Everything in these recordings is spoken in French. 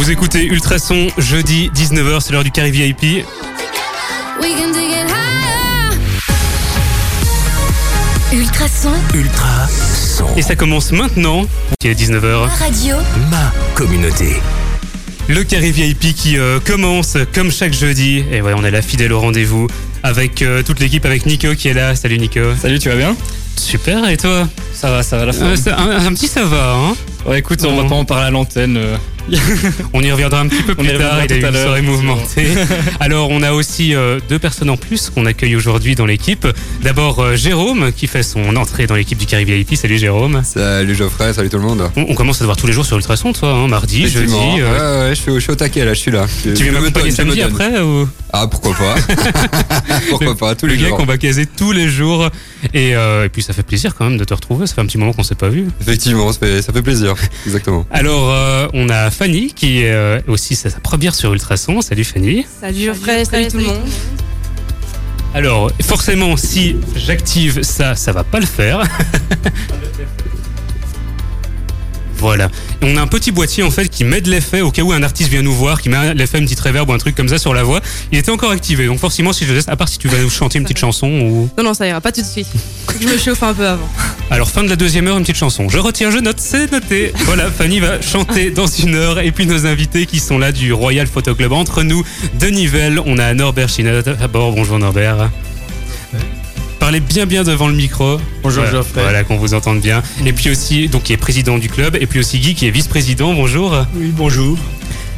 Vous écoutez Ultrason jeudi 19h, c'est l'heure du Carré VIP. Ultrason, Ultra son. Et ça commence maintenant, qui est 19h. radio, Ma communauté. Le Carré VIP qui euh, commence comme chaque jeudi. Et ouais, on est là fidèle au rendez-vous avec euh, toute l'équipe, avec Nico qui est là. Salut Nico. Salut, tu vas bien? Super, et toi? Ça va, ça va la fin. Euh, ça- un, un petit ça va, hein? Ouais, écoute, on va pas en parler à l'antenne. euh. On y reviendra un petit peu On plus y tard, il a tout à une soirée mouvementée. Alors on a aussi euh, deux personnes en plus qu'on accueille aujourd'hui dans l'équipe. D'abord euh, Jérôme qui fait son entrée dans l'équipe du Carré VIP. Salut Jérôme. Salut Geoffrey, salut tout le monde. On, on commence à te voir tous les jours sur Ultrason toi, hein, mardi, jeudi. Effectivement, euh, ouais, ouais, je suis, au- je suis au taquet là, je suis là. Je- Tu je viens me m'accompagner donne, je me samedi donne. après ou? Ah pourquoi pas Pourquoi pas, tous le les gars jours. qu'on va caser tous les jours et, euh, et puis ça fait plaisir quand même de te retrouver. Ça fait un petit moment qu'on s'est pas vu. Effectivement, ça fait, ça fait plaisir, exactement. Alors euh, on a Fanny qui est euh, aussi c'est sa première sur Ultrason. Salut Fanny. Salut Geoffrey, salut tout le monde. Alors, forcément, si j'active ça, ça va pas le faire. Voilà. Et on a un petit boîtier en fait qui met de l'effet au cas où un artiste vient nous voir, qui met l'effet une petite reverb ou un truc comme ça sur la voix. Il était encore activé. Donc forcément, si je laisse, à part si tu vas nous chanter une petite chanson ou. Non, non, ça ira pas tout de suite. Je me chauffe un peu avant. Alors fin de la deuxième heure, une petite chanson. Je retiens, je note, c'est noté. Voilà, Fanny va chanter dans une heure. Et puis nos invités qui sont là du Royal Photo Club. Entre nous, de Nivelles, on a Norbert Chinat. D'abord, bonjour Norbert. Parlez bien bien devant le micro. Bonjour, voilà, Geoffrey. Voilà, qu'on vous entende bien. Et puis aussi, donc qui est président du club. Et puis aussi Guy qui est vice-président. Bonjour. Oui, bonjour.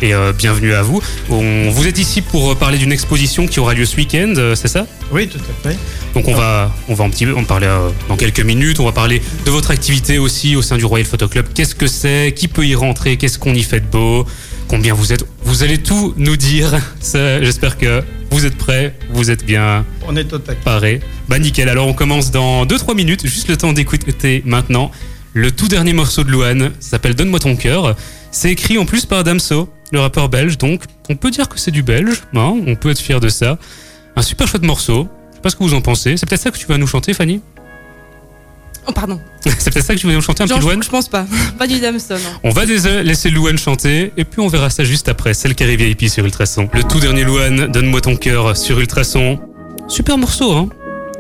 Et euh, bienvenue à vous. On, vous êtes ici pour euh, parler d'une exposition qui aura lieu ce week-end, euh, c'est ça? Oui, tout à fait. donc on va, on va un petit peu en parler euh, dans quelques minutes. On va parler de votre activité aussi au sein du Royal Photo Club. Qu'est-ce que c'est? Qui peut y rentrer? Qu'est-ce qu'on y fait de beau? Combien vous êtes? Vous allez tout nous dire. J'espère que vous êtes prêts, vous êtes bien On est au taquet. parés. Bah nickel. Alors on commence dans 2-3 minutes. Juste le temps d'écouter maintenant le tout dernier morceau de Louane. S'appelle Donne-moi ton cœur. C'est écrit en plus par Damso, le rappeur belge. Donc on peut dire que c'est du belge. hein, on peut être fier de ça. Un super chouette morceau. Je sais pas ce que vous en pensez. C'est peut-être ça que tu vas nous chanter, Fanny? Oh, pardon. C'est peut-être ça que tu vas nous chanter un Genre, petit je, Louane je pense pas. Pas du Damson. non. On va laisser Louane chanter et puis on verra ça juste après. C'est le Carré VIP sur Ultrason. Le tout dernier Louane, Donne-moi ton cœur sur Ultrason. Super morceau, hein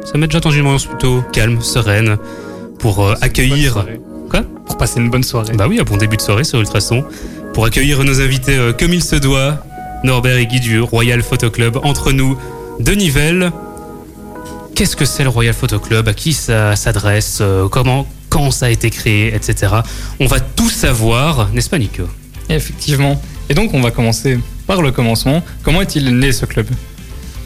Ça met déjà dans une ambiance plutôt calme, sereine, pour euh, accueillir... Quoi Pour passer une bonne soirée. Bah oui, un bon début de soirée sur Ultrason. Pour accueillir nos invités euh, comme il se doit, Norbert et Guy du Royal Photo Club, entre nous, de Nivelles. Qu'est-ce que c'est le Royal Photo Club? À qui ça s'adresse? Euh, Comment quand ça a été créé, etc. On va tout savoir, n'est-ce pas Nico? Effectivement. Et donc, on va commencer par le commencement. Comment est-il né ce club?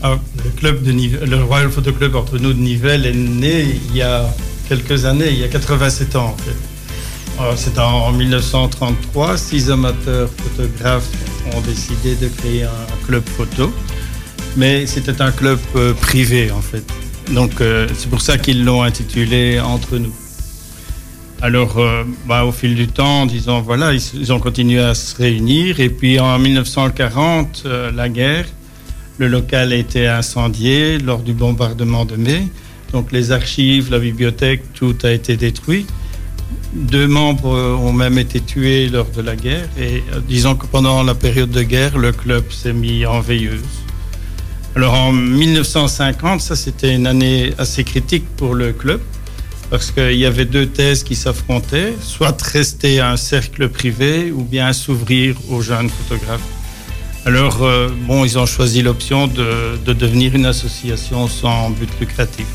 Ah, le club de le Royal Photo Club entre nous de Nivelles est né il y a quelques années, il y a 87 ans en fait. Alors, C'est en 1933, six amateurs photographes ont décidé de créer un club photo, mais c'était un club euh, privé en fait. Donc euh, c'est pour ça qu'ils l'ont intitulé Entre nous. Alors, euh, bah, au fil du temps, disons, voilà, ils, ont continué à se réunir. Et puis en 1940, euh, la guerre, le local a été incendié lors du bombardement de mai. Donc les archives, la bibliothèque, tout a été détruit. Deux membres ont même été tués lors de la guerre. Et disons que pendant la période de guerre, le club s'est mis en veilleuse. Alors en 1950, ça c'était une année assez critique pour le club parce qu'il y avait deux thèses qui s'affrontaient, soit rester un cercle privé ou bien s'ouvrir aux jeunes photographes. Alors, euh, bon, ils ont choisi l'option de, de devenir une association sans but lucratif.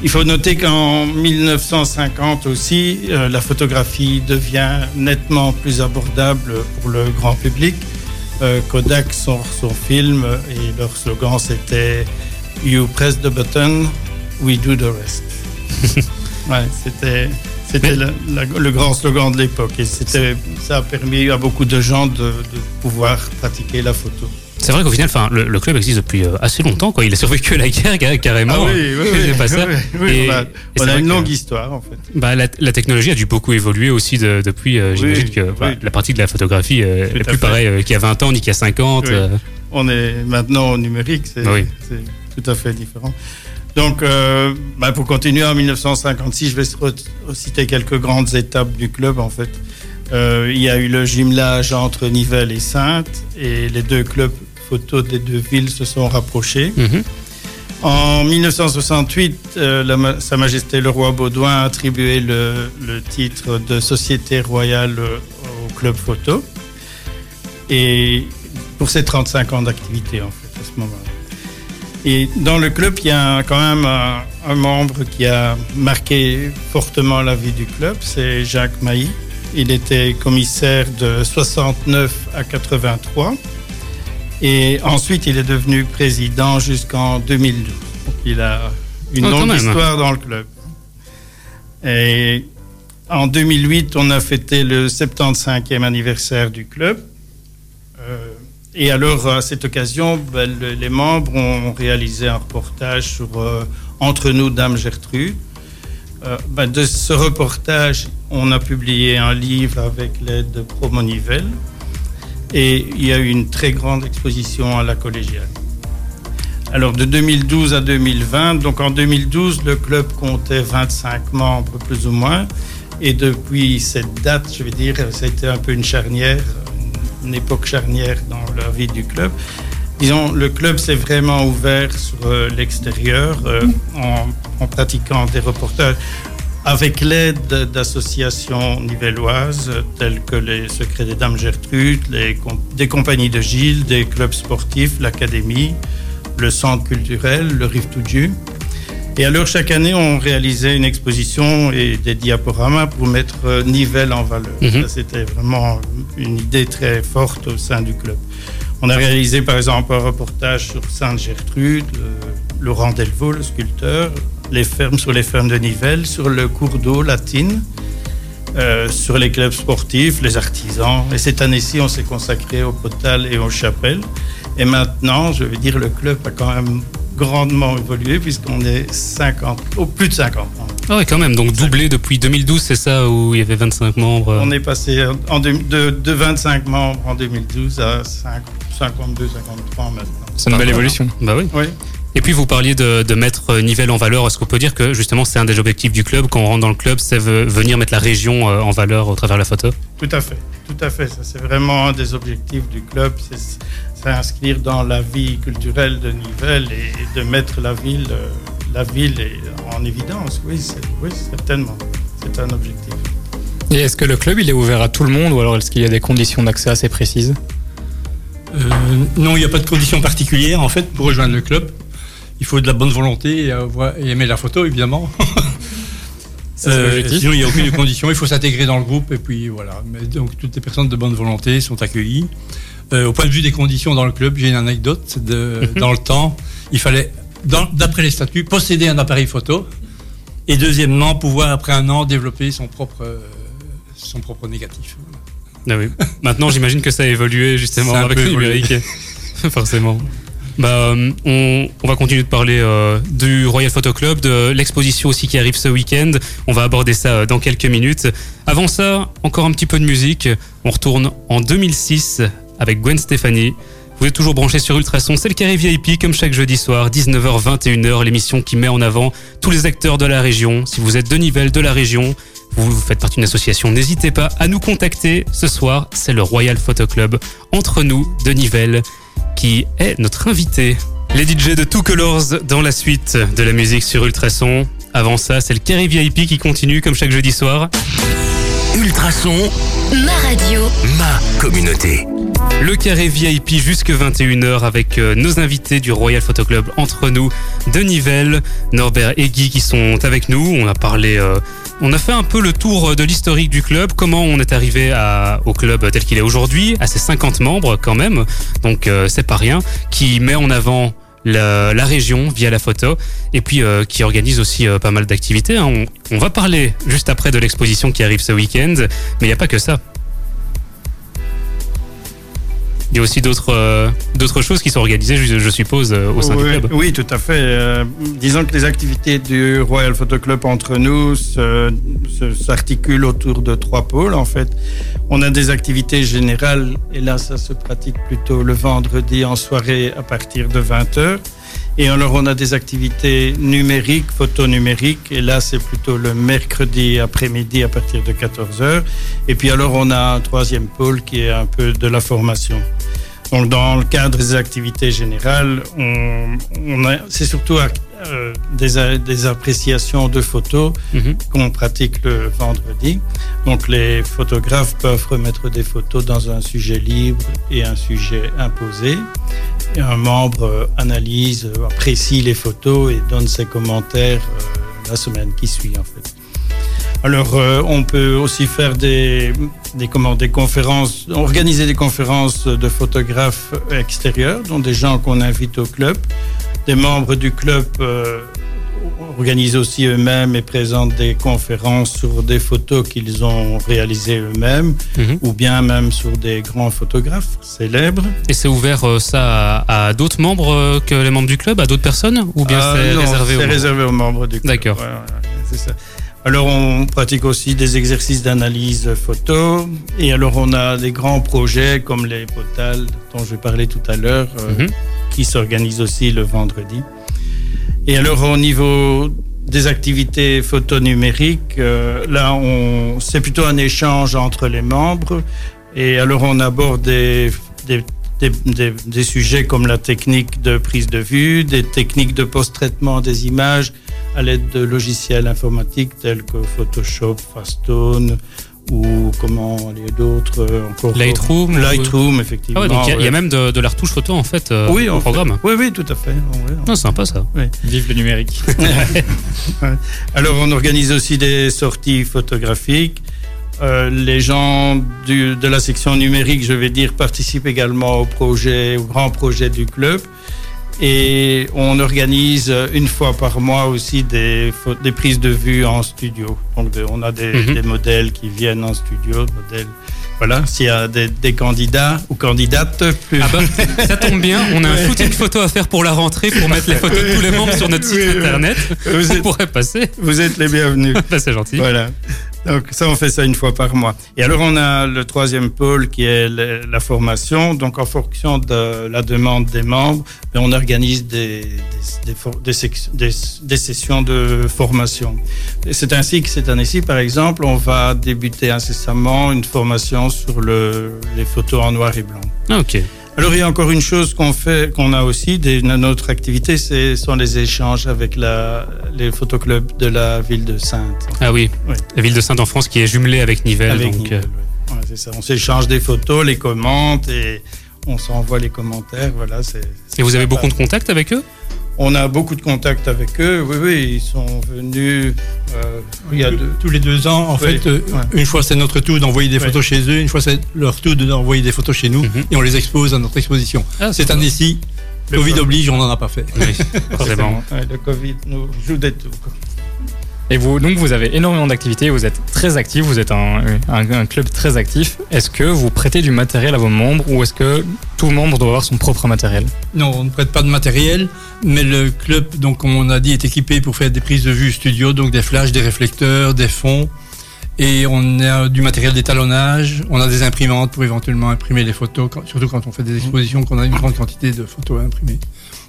Il faut noter qu'en 1950 aussi, euh, la photographie devient nettement plus abordable pour le grand public. Euh, Kodak sort son film et leur slogan c'était You press the button, we do the rest. ouais, c'était c'était le, grand slogan de l'époque et ça a permis à beaucoup de gens de, de pouvoir pratiquer la photo. C'est vrai qu'au final, enfin, le, le club existe depuis euh, assez longtemps. Quoi. Il a survécu à la guerre car- carrément. Pas ça. oui, oui, Et- on a, on une que- longue histoire en fait. Bah, la, la technologie a dû beaucoup évoluer aussi de- depuis. euh, J'imagine Oui, que oui. la pratique de la photographie euh, plus pareille euh, qu'il y a 20 ans ni qu'il y a 50. Oui. euh. On est maintenant au numérique, c'est Oui. tout à fait différent. Donc, bah, pour continuer en 1956, je vais citer quelques grandes étapes du club en fait. Il y a eu le jumelage entre Nivelles et Sainte et les deux clubs photo des deux villes se sont rapprochés. Mhm. En 1968, euh, la Sa Majesté le roi Baudouin a attribué le, le titre de Société royale euh, au club photo. Et pour ses 35 ans d'activité, en fait, à ce moment-là. Et dans le club, il y a quand même un, un membre qui a marqué fortement la vie du club, c'est Jacques Mailly. Il était commissaire de 69 à 83. Et ensuite, il est devenu président jusqu'en 2012. Donc, il a une Oh, longue histoire dans le club. Et en 2008, on a fêté le 75e anniversaire du club. Euh, et alors, à cette occasion, ben, le- les membres ont réalisé un reportage sur euh, Entre nous, Dame Gertrude. Euh, ben, de ce reportage, on a publié un livre avec l'aide de Promonivelle. Et il y a eu une très grande exposition à la collégiale. Alors de 2012 à 2020, donc en 2012, le club comptait 25 membres plus ou moins. Et depuis cette date, je vais dire, ça a été un peu une charnière, une époque charnière dans la vie du club. Disons, le club s'est vraiment ouvert sur euh, l'extérieur euh, en, en pratiquant des reportages avec l'aide d'associations nivelloises euh, telles que les Secrets des Dames Gertrude, les des compagnies de Gilles, des clubs sportifs, l'Académie, le Centre culturel, le Rive to Dieu. Et alors, chaque année, on réalisait une exposition et des diaporamas pour mettre euh, Nivelles en valeur. Mhm. Ça, c'était vraiment une idée très forte au sein du club. On a réalisé, par exemple, un reportage sur Sainte-Gertrude, le- Laurent Delvaux, le sculpteur, les fermes sur les fermes de Nivelles, sur le cours d'eau latine, euh, sur les clubs sportifs, les artisans. Et cette année-ci, on s'est consacré au Potal et aux chapelles. Et maintenant, je veux dire, le club a quand même grandement évolué puisqu'on est 50, au plus de 50 membres. Ah ouais, quand même. Donc doublé depuis 2012, c'est ça où il y avait 25 membres. On est passé en de, de 25 membres en 2012 à 5 52, 53 maintenant. C'est une belle évolution. Bah oui. Oui, Et puis vous parliez de, de mettre euh, Nivelles en valeur. Est-ce qu'on peut dire que justement c'est un des objectifs du club? Quand on rentre dans le club, c'est ve- venir mettre la région euh, en valeur au travers de la photo? Tout à fait. Tout à fait. Ça, c'est vraiment un des objectifs du club. C'est s'inscrire dans la vie culturelle de Nivelles et, de mettre la ville, euh, la ville en évidence. Oui, certainement. C'est un objectif. Et est-ce que le club il est ouvert à tout le monde ou alors est-ce qu'il y a des conditions d'accès assez précises? Euh, non, il n'y a pas de conditions particulières en fait pour rejoindre le club. Il faut de la bonne volonté et, avoir- et aimer la photo évidemment. Euh, sinon, il n'y a aucune condition. Il faut s'intégrer dans le groupe et puis voilà. Mais donc toutes les personnes de bonne volonté sont accueillies. Euh, au point de vue des conditions dans le club, j'ai une anecdote. de- dans le temps, il fallait, d'après les statuts, posséder un appareil photo et deuxièmement pouvoir après un an développer son propre euh, son propre négatif. Ah oui. Maintenant, j'imagine que ça a évolué justement avec le numérique. Forcément. Bah, euh, on, va continuer de parler euh, du Royal Photo Club, de l'exposition aussi qui arrive ce week-end. On va aborder ça euh, dans quelques minutes. Avant ça, encore un petit peu de musique. On retourne en 2006 avec Gwen Stefani. Vous êtes toujours branchés sur Ultrason, c'est le carré VIP comme chaque jeudi soir, 19h, 21h, l'émission qui met en avant tous les acteurs de la région. Si vous êtes de Nivelles, de la région, vous, vous faites partie d'une association, n'hésitez pas à nous contacter. Ce soir, c'est le Royal Photo Club entre nous de Nivelles qui est notre invité. Les DJ de Two Colors dans la suite de la musique sur Ultrason. Avant ça, c'est le carré VIP qui continue comme chaque jeudi soir. Ultrason, Ma radio. ma communauté. Le carré VIP jusque 21h avec euh, nos invités du Royal Photo Club entre nous de Nivelles, Norbert et Guy qui sont avec nous. On a parlé, euh, on a fait un peu le tour de l'historique du club, comment on est arrivé au club tel qu'il est aujourd'hui, à ses 50 membres quand même, donc euh, c'est pas rien, qui met en avant la, région via la photo et puis euh, qui organise aussi euh, pas mal d'activités. hein. On, on va parler juste après de l'exposition qui arrive ce week-end, mais il n'y a pas que ça. Il y a aussi d'autres euh, d'autres choses qui sont organisées, je, je suppose, euh, au sein oui, du club. oui, tout à fait. Euh, disons que les activités du Royal Photo Club entre nous s'articulent autour de trois pôles. En fait, on a des activités générales et là, ça se pratique plutôt le vendredi en soirée à partir de 20h. Et alors, on a des activités numériques, photo numériques, et là, c'est plutôt le mercredi après-midi à partir de 14h. Et puis, alors, on a un troisième pôle qui est un peu de la formation. Donc, dans le cadre des activités générales, on, on c'est surtout euh, des, a- des appréciations de photos Mhm. qu'on pratique le vendredi. Donc, les photographes peuvent remettre des photos dans un sujet libre et un sujet imposé. Et un membre euh, analyse, euh, apprécie les photos et donne ses commentaires euh, la semaine qui suit, en fait. Alors, euh, on peut aussi faire des, des, comment, des conférences, organiser des conférences de photographes extérieurs, dont des gens qu'on invite au club. Des membres du club euh, organisent aussi eux-mêmes et présentent des conférences sur des photos qu'ils ont réalisées eux-mêmes, Mhm. ou bien même sur des grands photographes célèbres. Et c'est ouvert euh, ça à, à d'autres membres euh, que les membres du club, à d'autres personnes Ou bien c'est réservé aux membres réservé aux membres du club. D'accord. Alors, on pratique aussi des exercices d'analyse photo. Et alors, on a des grands projets comme les potales dont je parlais tout à l'heure, Mhm. Qui s'organisent aussi le vendredi. Et alors, au niveau des activités photo numériques, euh, là, c'est plutôt un échange entre les membres. Et alors, on aborde des, des, des- des sujets comme la technique de prise de vue, des techniques de post-traitement des images à l'aide de logiciels informatiques tels que Photoshop, Fastone ou comment il y a d'autres euh, encore. Lightroom Lightroom, Ah effectivement. ouais, donc il y a- il y, ouais. a même de, de la retouche photo en fait euh, oui, au on fait- programme. Oui, oui, tout à fait. Oui, on- Non, sympa ça. Vive le numérique. Alors, on organise aussi des sorties photographiques. Euh, les gens du- de la section numérique, je vais dire, participent également au projet, au grand projet du club. Et on organise une fois par mois aussi des, des prises de vue en studio. Donc, de- on a des, Mhm. des modèles qui viennent en studio, modèles. Voilà, s'il y a des, des candidats ou candidates plus. Ah bah, ça tombe bien, on a un shooting photo à faire pour la rentrée pour mettre les photos de tous les membres sur notre site oui. internet. Vous On êtes, pourrait passer. vous êtes les bienvenus. Bah, c'est gentil. Voilà. Donc ça, on fait ça une fois par mois. Et alors, on a le troisième pôle qui est la formation. Donc, en fonction de la demande des membres, ben, on organise des, sessions de formation. C'est ainsi que cette année-ci, par exemple, on va débuter incessamment une formation sur le, les photos en noir et blanc. Ah, ok. Alors il y a encore une chose qu'on fait, qu'on a aussi, des, notre activité, ce sont les échanges avec la, les photoclubs de la ville de Sainte. Ah oui, Oui. la ville de Sainte-en-France qui est jumelée avec Nivelles. Avec donc, Nivelles, euh, ouais. C'est ça. On s'échange des photos, les commente et on s'envoie les commentaires. Voilà, c'est. Et vous avez beaucoup de contacts avec eux? On a beaucoup de contacts avec eux. Oui, oui, ils sont venus. euh, il y a deux. Tous les deux ans, en Oui, fait, euh, ouais. une fois c'est notre tour d'envoyer des photos chez eux, une fois c'est leur tour d'envoyer des photos chez nous, Mhm. et on les expose à notre exposition. Ah, Cette c'est année-ci, Le Covid Covid. oblige, on n'en a pas fait. Oui, forcément. Ouais, le Covid nous joue des tours. Et vous, donc vous avez énormément d'activités, vous êtes très actif, vous êtes un, club très actif. Est-ce que vous prêtez du matériel à vos membres ou est-ce que tout membre doit avoir son propre matériel? Non, on ne prête pas de matériel, mais le club, donc comme on a dit, est équipé pour faire des prises de vue studio, donc des flashs, des réflecteurs, des fonds. Et on a du matériel d'étalonnage, on a des imprimantes pour éventuellement imprimer les photos, surtout quand on fait des expositions, qu'on a une grande quantité de photos à imprimer.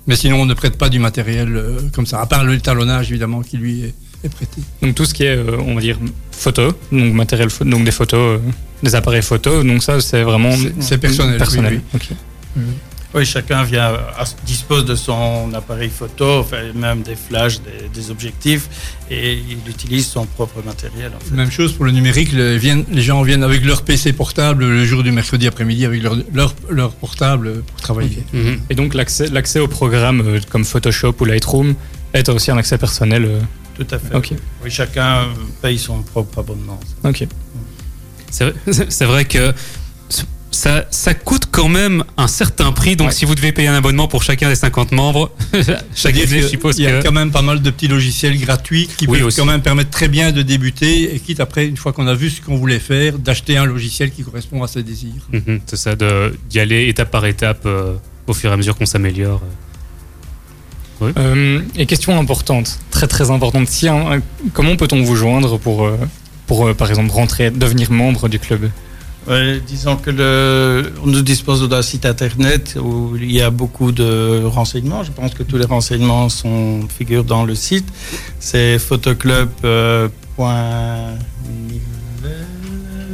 Mais sinon, on ne prête pas du matériel euh, comme ça, à part l'étalonnage évidemment qui lui est, est prêté. Donc tout ce qui est, euh, on va dire, photo, donc matériel, donc des photos, euh, des appareils photo, donc ça c'est vraiment C'est- personnel, personnel. oui, chacun vient, à- dispose de son appareil photo, enfin, même des flashs, des, des objectifs, et il utilise son propre matériel. En fait. Même chose pour le numérique, les, viennent- les gens viennent avec leur PC portable le jour du mercredi après-midi avec leur, leur, leur portable pour travailler. Mhm. Et donc l'accès, l'accès au programme euh, comme Photoshop ou Lightroom est aussi un accès personnel. Euh, Tout à fait. Oui, chacun paye son propre abonnement. Ok. C'est vrai- c'est vrai que ça, ça coûte quand même un certain prix. Donc, Ouais. si vous devez payer un abonnement pour chacun des 50 membres, chaque C'est-à-dire année, je que suppose Il y a que. quand même pas mal de petits logiciels gratuits qui Oui, peuvent aussi. quand même permettre très bien de débuter et quitte après, une fois qu'on a vu ce qu'on voulait faire, d'acheter un logiciel qui correspond à ses désirs. Mhm, c'est ça, de- d'y aller étape par étape euh, au fur et à mesure qu'on s'améliore. Euh, et question importante, très très importante. Si comment peut-on vous joindre pour, euh, pour euh, par exemple rentrer, devenir membre du club? Ouais, disons que le, nous disposons d'un site internet où il y a beaucoup de renseignements. Je pense que tous les renseignements sont, figurent dans le site. C'est photoclub.nivelle.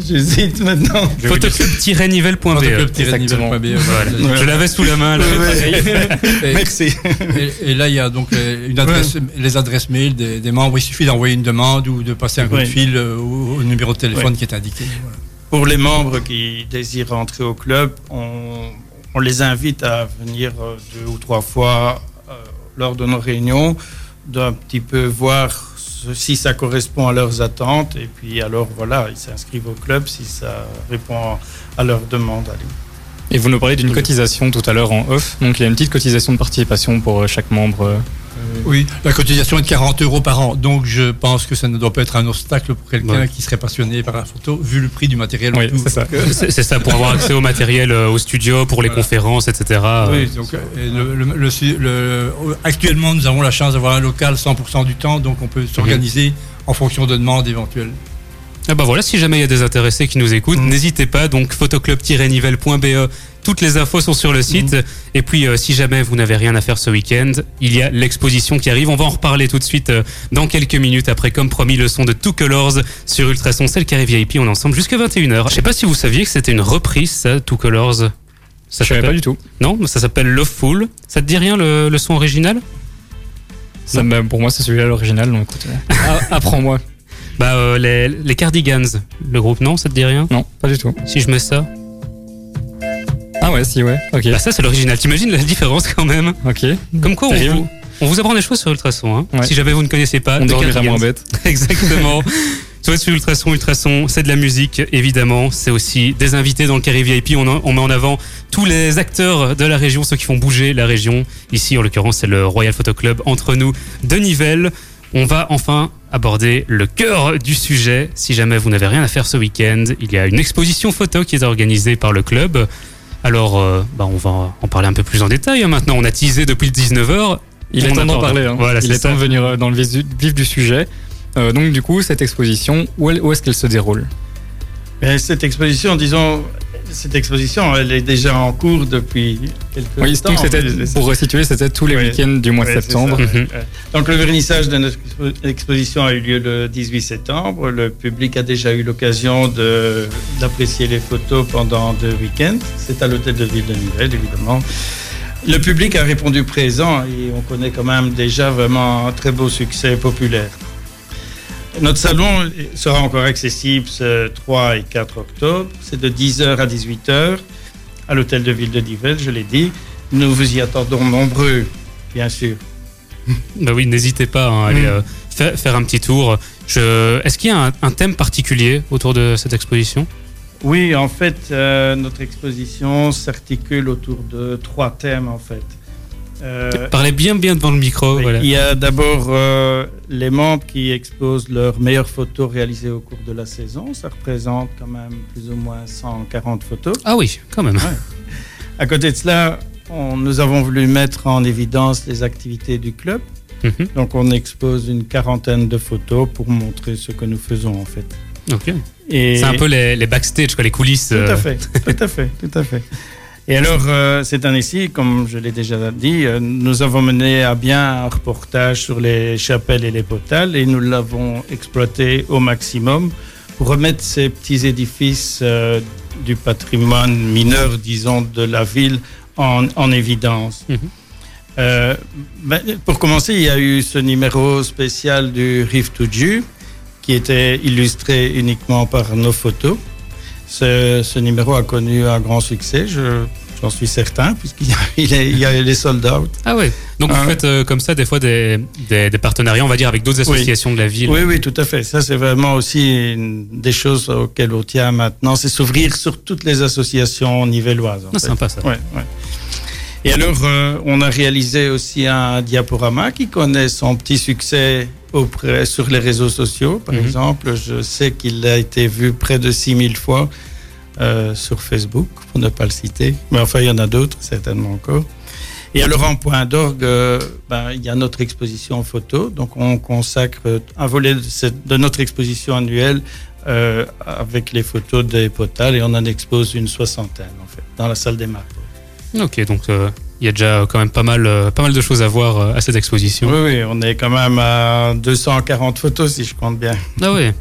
J'hésite maintenant. Photoclub-nivelle.be. Voilà. Je l'avais sous la main. là. Et- Merci. Et, et là, il y a donc euh, une adresse, les adresses mail des, des membres. Il suffit d'envoyer une demande ou de passer un coup de fil euh, au, au numéro de téléphone qui est indiqué. Voilà. Pour les membres qui désirent entrer au club, on, on les invite à venir euh, deux ou trois fois euh, lors de nos réunions, d'un petit peu voir si ça correspond à leurs attentes. Et puis alors voilà, ils s'inscrivent au club si ça répond à leurs demandes. Et vous nous parlez d'une cotisation tout à l'heure en off. Donc il y a une petite cotisation de participation pour euh, chaque membre. Euh. Oui, la cotisation est de 40 euros par an. Donc, je pense que ça ne doit pas être un obstacle pour quelqu'un Ouais. qui serait passionné par la photo, vu le prix du matériel. Oui, c'est ça. C'est c'est ça, pour avoir accès au matériel euh, au studio, pour les Voilà. conférences, etc. Oui, donc, euh, et le- le- le- le- le- actuellement, nous avons la chance d'avoir un local 100% du temps, donc on peut s'organiser en fonction de demandes éventuelles. Ah bah voilà, si jamais il y a des intéressés qui nous écoutent, Mm. n'hésitez pas. Donc photoclub-nivelle.be, toutes les infos sont sur le site. Et puis euh, si jamais vous n'avez rien à faire ce week-end, il y a l'exposition qui arrive. On va en reparler tout de suite euh, dans quelques minutes après, comme promis, le son de Two Colors sur Ultrason, celle qui arrive VIP. On est ensemble jusqu'à 21h. Je sais pas si vous saviez que c'était une reprise, ça, Two Colors. Ça Je savais pas du tout. Non, ça s'appelle Loveful. Ça te dit rien le, le son original? Ça, pour moi, c'est celui-là l'original. Donc écoute, euh, apprends-moi. Bah euh, les, les Cardigans, le groupe, non Ça te dit rien? Non, pas du tout. Si je mets ça Ah ouais, si ouais. Ok. Bah ça c'est l'original. T'imagines la différence quand même Ok. Comme quoi, on vous, on vous apprend des choses sur Ultrason. Hein. Ouais. Si jamais vous ne connaissez pas, On dormira moins bête. Exactement. Soit sur Ultrason, Ultrason, c'est de la musique, évidemment. C'est aussi des invités dans le carré VIP. On, en- on met en avant tous les acteurs de la région, ceux qui font bouger la région. Ici, en l'occurrence, c'est le Royal Photo Club entre nous de Nivelles. On va enfin aborder le cœur du sujet. Si jamais vous n'avez rien à faire ce week-end, il y a une exposition photo qui est organisée par le club. Alors, euh, bah, on va en parler un peu plus en détail. hein, Maintenant, on a teasé depuis le 19h. Il est temps d'en parler. hein. Voilà, Il c'est est temps de venir euh, dans le vif du, sujet. Euh, donc du coup, cette exposition, où, elle- où est-ce qu'elle se déroule? Mais cette exposition, disons, cette exposition, elle est déjà en cours depuis quelques Oui, temps. pour resituer, c'était tous les Oui. week-ends du mois de septembre. Mhm. Donc le vernissage de notre expo- exposition a eu lieu le 18 septembre. Le public a déjà eu l'occasion de- d'apprécier les photos pendant deux week-ends. C'est à l'hôtel de ville de Nivelles, évidemment. Le public a répondu présent et on connaît quand même déjà vraiment un très beau succès populaire. Notre salon sera encore accessible ce 3 et 4 octobre. C'est de 10h à 18h à l'hôtel de ville de Nivelles, je l'ai dit. Nous vous y attendons nombreux, bien sûr. Bah oui, n'hésitez pas hein, à aller Mm. euh, faire, faire un petit tour. Je... Est-ce qu'il y a un, un thème particulier autour de cette exposition? Oui, en fait, euh, notre exposition s'articule autour de trois thèmes, en fait. Euh, Parlez bien bien devant le micro. oui, voilà. Il y a d'abord euh, les membres qui exposent leurs meilleures photos réalisées au cours de la saison. Ça représente quand même plus ou moins 140 photos. Ah oui, quand même. À côté de cela, on- nous avons voulu mettre en évidence les activités du club. Mhm. Donc, on expose une quarantaine de photos pour montrer ce que nous faisons, en fait. Ok. C'est un peu les, les backstage, quoi, les coulisses. Tout euh, à fait, tout à fait, tout à fait. Et alors, euh, cette année-ci, comme je l'ai déjà dit, euh, nous avons mené à bien un reportage sur les chapelles et les potales et nous l'avons exploité au maximum pour remettre ces petits édifices euh, du patrimoine mineur, disons, de la ville en, en évidence. Mhm. Ben, pour commencer, il y a eu ce numéro spécial du Rift to Jew qui était illustré uniquement par nos photos. Ce, ce numéro a connu un grand succès, je- j'en suis certain, puisqu'il y a, il est- il y a les sold out. Ah ouais. Donc vous ouais. faites euh, comme ça des fois des, des, des partenariats, on va dire, avec d'autres Oui. associations de la ville. Oui, oui, tout à fait. Ça, c'est vraiment aussi une des choses auxquelles on tient maintenant, c'est s'ouvrir sur toutes les associations nivelloises. Ah, fait. sympa ça. Ouais, ouais. Et alors, euh, on a réalisé aussi un diaporama qui connaît son petit succès auprès, sur les réseaux sociaux. Par Mhm. exemple, je sais qu'il a été vu près de 6000 fois euh, sur Facebook, pour ne pas le citer. Mais enfin, il y en a d'autres, certainement encore. Et alors, en point d'orgue, euh, ben, il y a notre exposition photo. Donc, on consacre un volet de, cette- de notre exposition annuelle avec les photos des potales et on en expose une soixantaine en fait dans la salle des maths. Ok, donc euh, il y a déjà quand même pas mal, euh, pas mal de choses à voir euh, à cette exposition. Oui, oui, on est quand même à 240 photos si je compte bien. Ah ouais.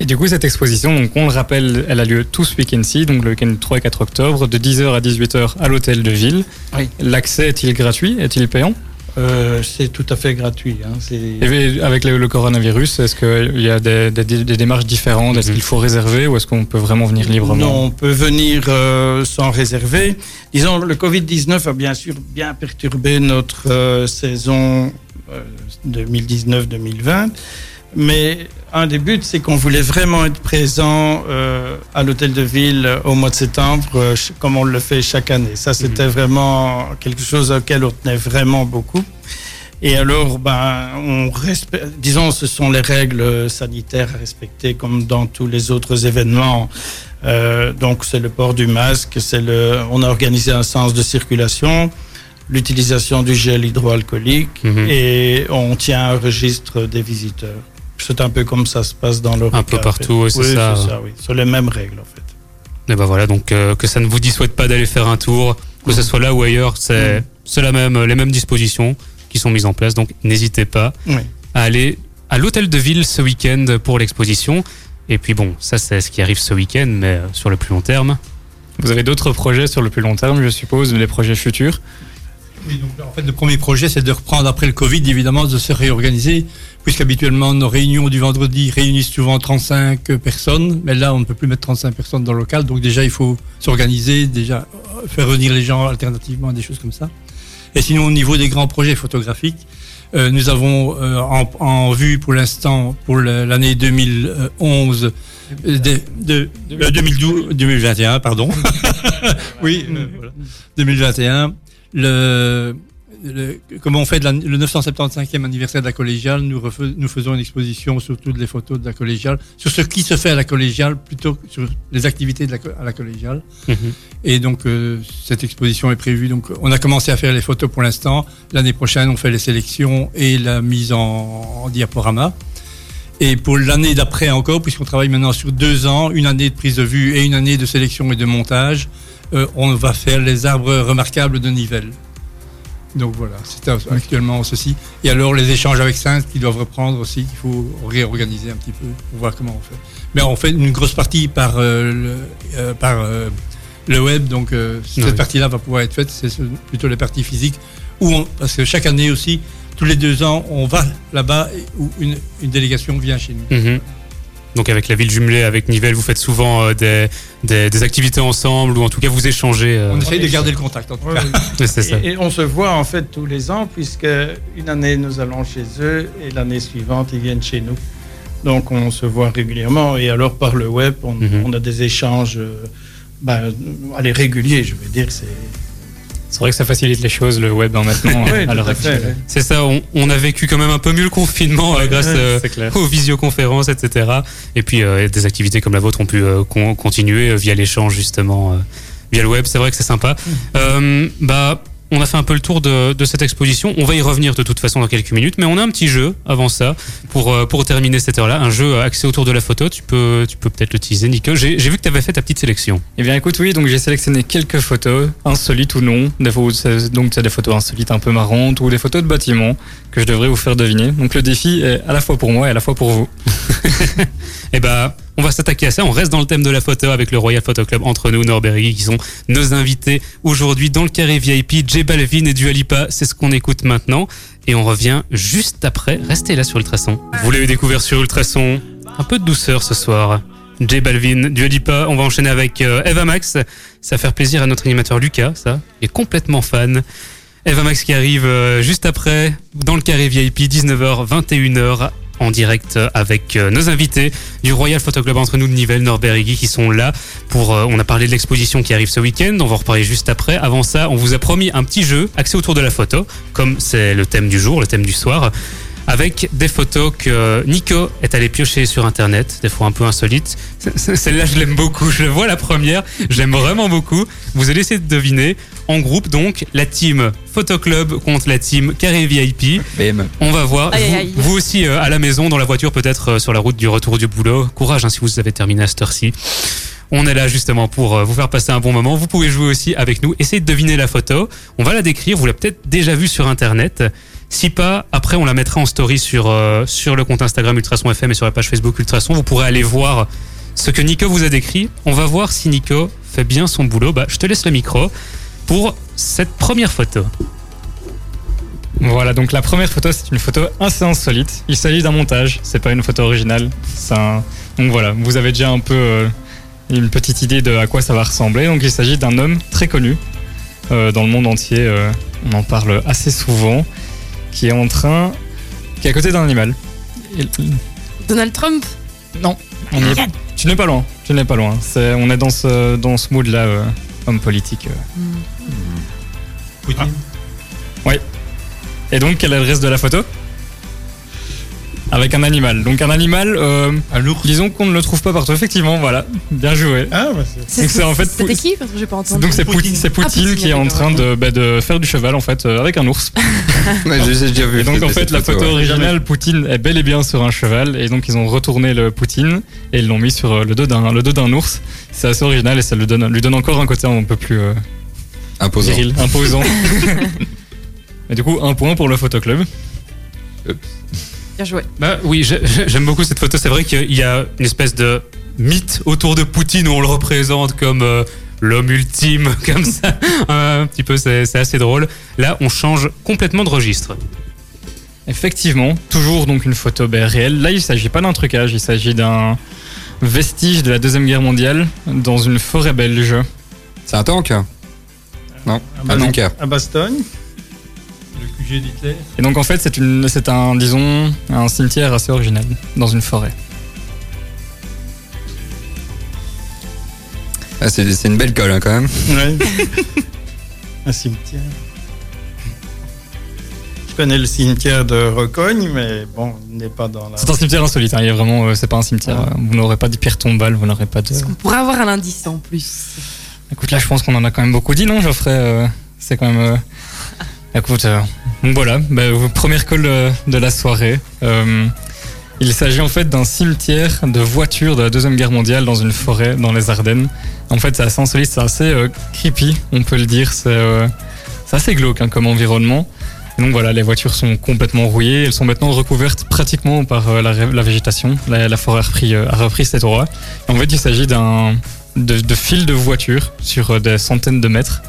Et du coup, cette exposition, donc on le rappelle, elle a lieu tout ce week-end-ci, donc le week-end 3 et 4 octobre, de 10h à 18h à l'hôtel de ville. Oui. L'accès est-il gratuit? Est-il payant? Euh, c'est tout à fait gratuit. Hein, Et avec le, le coronavirus, est-ce qu'il y a des, des- des démarches différentes? Est-ce Mhm. qu'il faut réserver ou est-ce qu'on peut vraiment venir librement? Non, on peut venir euh, sans réserver. Disons, le Covid-19 a bien sûr bien perturbé notre euh, saison euh, 2019-2020. Mais un des buts, c'est qu'on voulait vraiment être présent euh, à l'hôtel de ville euh, au mois de septembre, euh, comme on le fait chaque année. Ça, c'était vraiment quelque chose auquel on tenait vraiment beaucoup. Et alors, ben, on respecte, disons, ce sont les règles sanitaires à respecter comme dans tous les autres événements. Euh, donc, c'est le port du masque, c'est le, on a organisé un sens de circulation, l'utilisation du gel hydroalcoolique Mhm. et on tient un registre des visiteurs. C'est un peu comme ça se passe dans le Un peu partout, oui, c'est ça. oui. Sur les mêmes règles, en fait. Et ben voilà, donc euh, que ça ne vous dissuade pas d'aller faire un tour, que ce soit là ou ailleurs, c'est c'est la même, les mêmes dispositions qui sont mises en place. Donc n'hésitez pas Oui. à aller à l'hôtel de ville ce week-end pour l'exposition. Et puis bon, ça c'est ce qui arrive ce week-end, mais euh, sur le plus long terme. Vous avez d'autres projets sur le plus long terme, je suppose, des projets futurs? Oui, donc, en fait, le premier projet, c'est de reprendre après le Covid, évidemment, de se réorganiser, puisqu'habituellement, nos réunions du vendredi réunissent souvent 35 personnes, mais là, on ne peut plus mettre 35 personnes dans le local, donc déjà, il faut s'organiser, déjà, euh, faire venir les gens alternativement, des choses comme ça. Et sinon, au niveau des grands projets photographiques, euh, nous avons euh, en, en vue pour l'instant, pour l'année 2011, euh, de, de, euh, 2012, 2021, pardon. oui, euh, voilà. 2021. Le, le- comme on fait la- le 975e anniversaire de la collégiale, nous, refais- nous faisons une exposition sur toutes les photos de la collégiale, sur ce qui se fait à la collégiale plutôt que sur les activités de la, à la collégiale. Mhm. Et donc, euh, cette exposition est prévue. Donc, on a commencé à faire les photos pour l'instant. L'année prochaine, on fait les sélections et la mise en, en diaporama. Et pour l'année d'après encore, puisqu'on travaille maintenant sur deux ans, une année de prise de vue et une année de sélection et de montage, euh, on va faire les arbres remarquables de Nivelles. Donc voilà, c'est actuellement ceci. Et alors les échanges avec Sainte qui doivent reprendre aussi, qu'il faut réorganiser un petit peu pour voir comment on fait. Mais on fait une grosse partie par, euh, le, euh, par euh, le web, donc cette Oui. partie-là va pouvoir être faite, c'est ce- plutôt les parties physiques. Où on- parce que chaque année aussi, tous les deux ans, on va là-bas où une, une délégation vient chez nous. Mhm. Donc avec la ville jumelée, avec Nivelles, vous faites souvent euh, des, des, des activités ensemble ou en tout cas vous échangez. euh, On essaye de garder le contact en tout cas. c'est ça. Et, et on se voit en fait tous les ans, puisque une année nous allons chez eux et l'année suivante ils viennent chez nous. Donc on se voit régulièrement et alors par le web on, Mhm. on a des échanges euh, ben, allez, réguliers, je veux dire. C'est C'est vrai que ça facilite les choses, le web hein, maintenant, Oui, à l'heure actuelle. C'est ça, on, on a vécu quand même un peu mieux le confinement euh, grâce euh, aux visioconférences, etc. Et puis euh, des activités comme la vôtre ont pu euh, con- continuer euh, via l'échange justement, euh, via le web. C'est vrai que c'est sympa. Euh, bah, on a fait un peu le tour de, de cette exposition. On va y revenir de toute façon dans quelques minutes, mais on a un petit jeu avant ça pour euh, pour terminer cette heure-là. Un jeu axé autour de la photo. Tu peux tu peux peut-être le teaser, Nico. J'ai vu que tu avais fait ta petite sélection. Eh bien écoute, oui, donc j'ai sélectionné quelques photos, insolites ou non. Des photos, donc c'est des photos insolites un peu marrantes ou des photos de bâtiments que je devrais vous faire deviner. Donc le défi est à la fois pour moi et à la fois pour vous. Eh ben, on va s'attaquer à ça. On reste dans le thème de la photo avec le Royal Photo Club entre nous, Guy, qui sont nos invités aujourd'hui dans le carré VIP. J Balvin et Dua Lipa, c'est ce qu'on écoute maintenant. Et on revient juste après. Restez là sur Ultrason. Vous l'avez découvert sur Ultrason. Un peu de douceur ce soir. J Balvin, Dua Lipa, on va enchaîner avec euh, Eva Max. Ça va faire plaisir à notre animateur Lucas, ça. Est complètement fan. Eva Max qui arrive euh, juste après dans le carré VIP 19h 21h en direct euh, avec euh, nos invités du Royal Photo Club entre nous de Nivelles, Norbert et Guy qui sont là pour euh, on a parlé de l'exposition qui arrive ce week-end, on va reparler juste après. Avant ça, on vous a promis un petit jeu axé autour de la photo comme c'est le thème du jour, le thème du soir. avec des photos que Nico est allé piocher sur internet, des fois un peu insolites. Celle-là, je l'aime beaucoup. Je vois la première, je l'aime vraiment beaucoup. Vous allez essayer de deviner. En groupe, donc, la team Photo Club contre la team Carré VIP. On va voir. Aïe, aïe, vous, aïe. vous aussi, euh, à la maison, dans la voiture, peut-être euh, sur la route du retour du boulot. Courage hein, si vous avez terminé à cette heure-ci. On est là justement pour euh, vous faire passer un bon moment. Vous pouvez jouer aussi avec nous. Essayez de deviner la photo. On va la décrire. Vous l'avez peut-être déjà vue sur Internet. Si pas, après on la mettra en story sur, euh, sur le compte Instagram Ultrason FM et sur la page Facebook Ultrason. Vous pourrez aller voir ce que Nico vous a décrit. On va voir si Nico fait bien son boulot. Bah, je te laisse le micro pour cette première photo. Voilà, donc la première photo, c'est une photo assez insolite. Il s'agit d'un montage, c'est pas une photo originale. Un- Donc voilà, vous avez déjà un peu euh, une petite idée de à quoi ça va ressembler. Donc il s'agit d'un homme très connu euh, dans le monde entier. euh, on en parle assez souvent, qui est en train, qui est à côté d'un animal. Donald Trump? Non, on est- tu n'es pas loin. Tu n'es pas loin. On est dans ce dans ce mood là, homme politique. euh. Poutine. Et donc quel est le reste de la photo? Avec un animal. Donc un animal. euh, Un ours. Disons qu'on ne le trouve pas partout. Effectivement, voilà. Bien joué. Ah, bah, c'est- Donc c'est en fait C'était Pou- qui Parce que j'ai pas entendu. Donc c'est Poutine. Poutine, c'est Poutine Poutine, qui est en train de, bah, de faire du cheval en fait euh, avec un ours. Ouais, j'ai déjà vu. Et donc en fait la photo ouais. originale Poutine est bel et bien sur un cheval et donc ils ont retourné le Poutine et ils l'ont mis sur euh, le dos d'un le dos d'un ours. C'est assez original et ça lui donne lui donne encore un côté un peu plus euh, Imposant. viril, imposant. et du coup un point pour le photo club. Bien joué. Bah oui, j'ai- j'ai- j'aime beaucoup cette photo. C'est vrai qu'il y a une espèce de mythe autour de Poutine où on le représente comme euh, l'homme ultime, comme ça. un petit peu, c'est c'est assez drôle. Là, on change complètement de registre. Effectivement, toujours donc une photo ben, réelle. Là, il s'agit pas d'un trucage, il s'agit d'un vestige de la deuxième guerre mondiale dans une forêt belge. C'est un tank? Non, bah un non. bunker. à Bastogne. D'Hitler. Et donc en fait, c'est une, c'est un, disons, un cimetière assez original dans une forêt. Ah, c'est c'est une belle colle hein, quand même. Ouais. Un cimetière. Je connais le cimetière de Recogne, mais bon, il n'est pas dans la. C'est un cimetière insolite. hein, Il y a vraiment, euh, c'est pas un cimetière. Ah. euh, Vous n'aurez pas de pierre tombale, vous n'aurez pas de. Est-ce qu'on pourrait avoir un indice en plus Écoute, là, je pense qu'on en a quand même beaucoup dit, non, Geoffrey euh, C'est quand même. euh, Écoute, euh, voilà, bah, première call euh, de la soirée. Euh, il s'agit en fait d'un cimetière de voitures de la Deuxième Guerre mondiale dans une forêt dans les Ardennes. En fait, c'est assez insolite, c'est assez creepy, on peut le dire. C'est euh, assez glauque hein, comme environnement. Donc voilà, les voitures sont complètement rouillées. Elles sont maintenant recouvertes pratiquement par la, végétation. La, forêt a repris, endroit. Et en fait, il s'agit d'un de, de de voitures sur des centaines de mètres.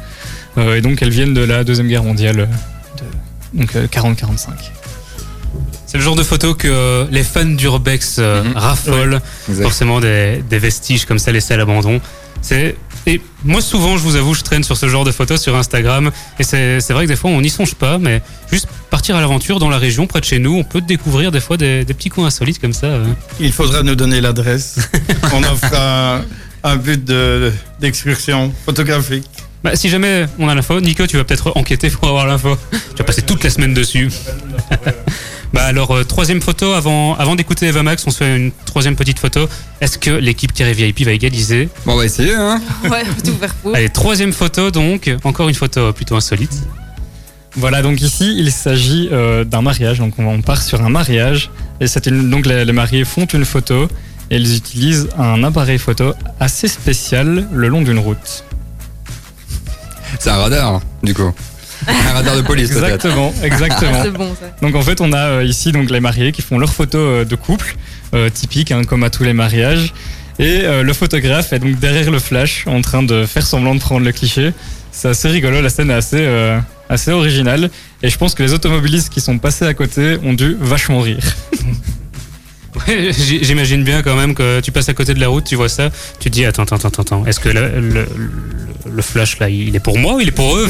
Euh, et donc, elles viennent de la Deuxième Guerre mondiale, euh, de, donc euh, 40-45. C'est le genre de photo que euh, les fans d'Urbex euh, Mhm. raffolent. Forcément, des, des vestiges comme ça laissés à l'abandon. C'est et moi souvent, je vous avoue, je traîne sur ce genre de photos sur Instagram. Et c'est vrai que des fois, on n'y songe pas, mais juste partir à l'aventure dans la région, près de chez nous, on peut découvrir des fois des, des petits coins insolites comme ça. euh. Il faudra nous donner l'adresse. On fera un, un but de- d'excursion photographique. Bah, si jamais on a l'info, Nico, tu vas peut-être enquêter pour avoir l'info. Tu vas passer toute la semaine dessus. bah alors, euh, troisième photo, avant, avant d'écouter Eva Max, on se fait une troisième petite photo. Est-ce que l'équipe Carré VIP va égaliser Bon, on va essayer, hein. Ouais, tout faire pour. Allez, troisième photo donc, encore une photo plutôt insolite. Voilà, donc ici, il s'agit euh, d'un mariage. Donc, on, on part sur un mariage. Et c'est une, donc, les, les mariés font une photo et ils utilisent un appareil photo assez spécial le long d'une route. C'est un radar, du coup. Un radar de police, peut-être. Exactement, exactement. Ah, c'est bon ça. Donc en fait, on a euh, ici donc les mariés qui font leurs photos euh, de couple, euh, typiques hein, comme à tous les mariages. Et euh, le photographe est donc derrière le flash en train de faire semblant de prendre le cliché. C'est assez rigolo, la scène est assez, euh, assez originale. Et je pense que les automobilistes qui sont passés à côté ont dû vachement rire. Ouais, j- J'imagine bien quand même que tu passes à côté de la route, tu vois ça, tu te dis attends, attends, attends, attends, est-ce que le, le- le flash là, il est pour moi ou il est pour eux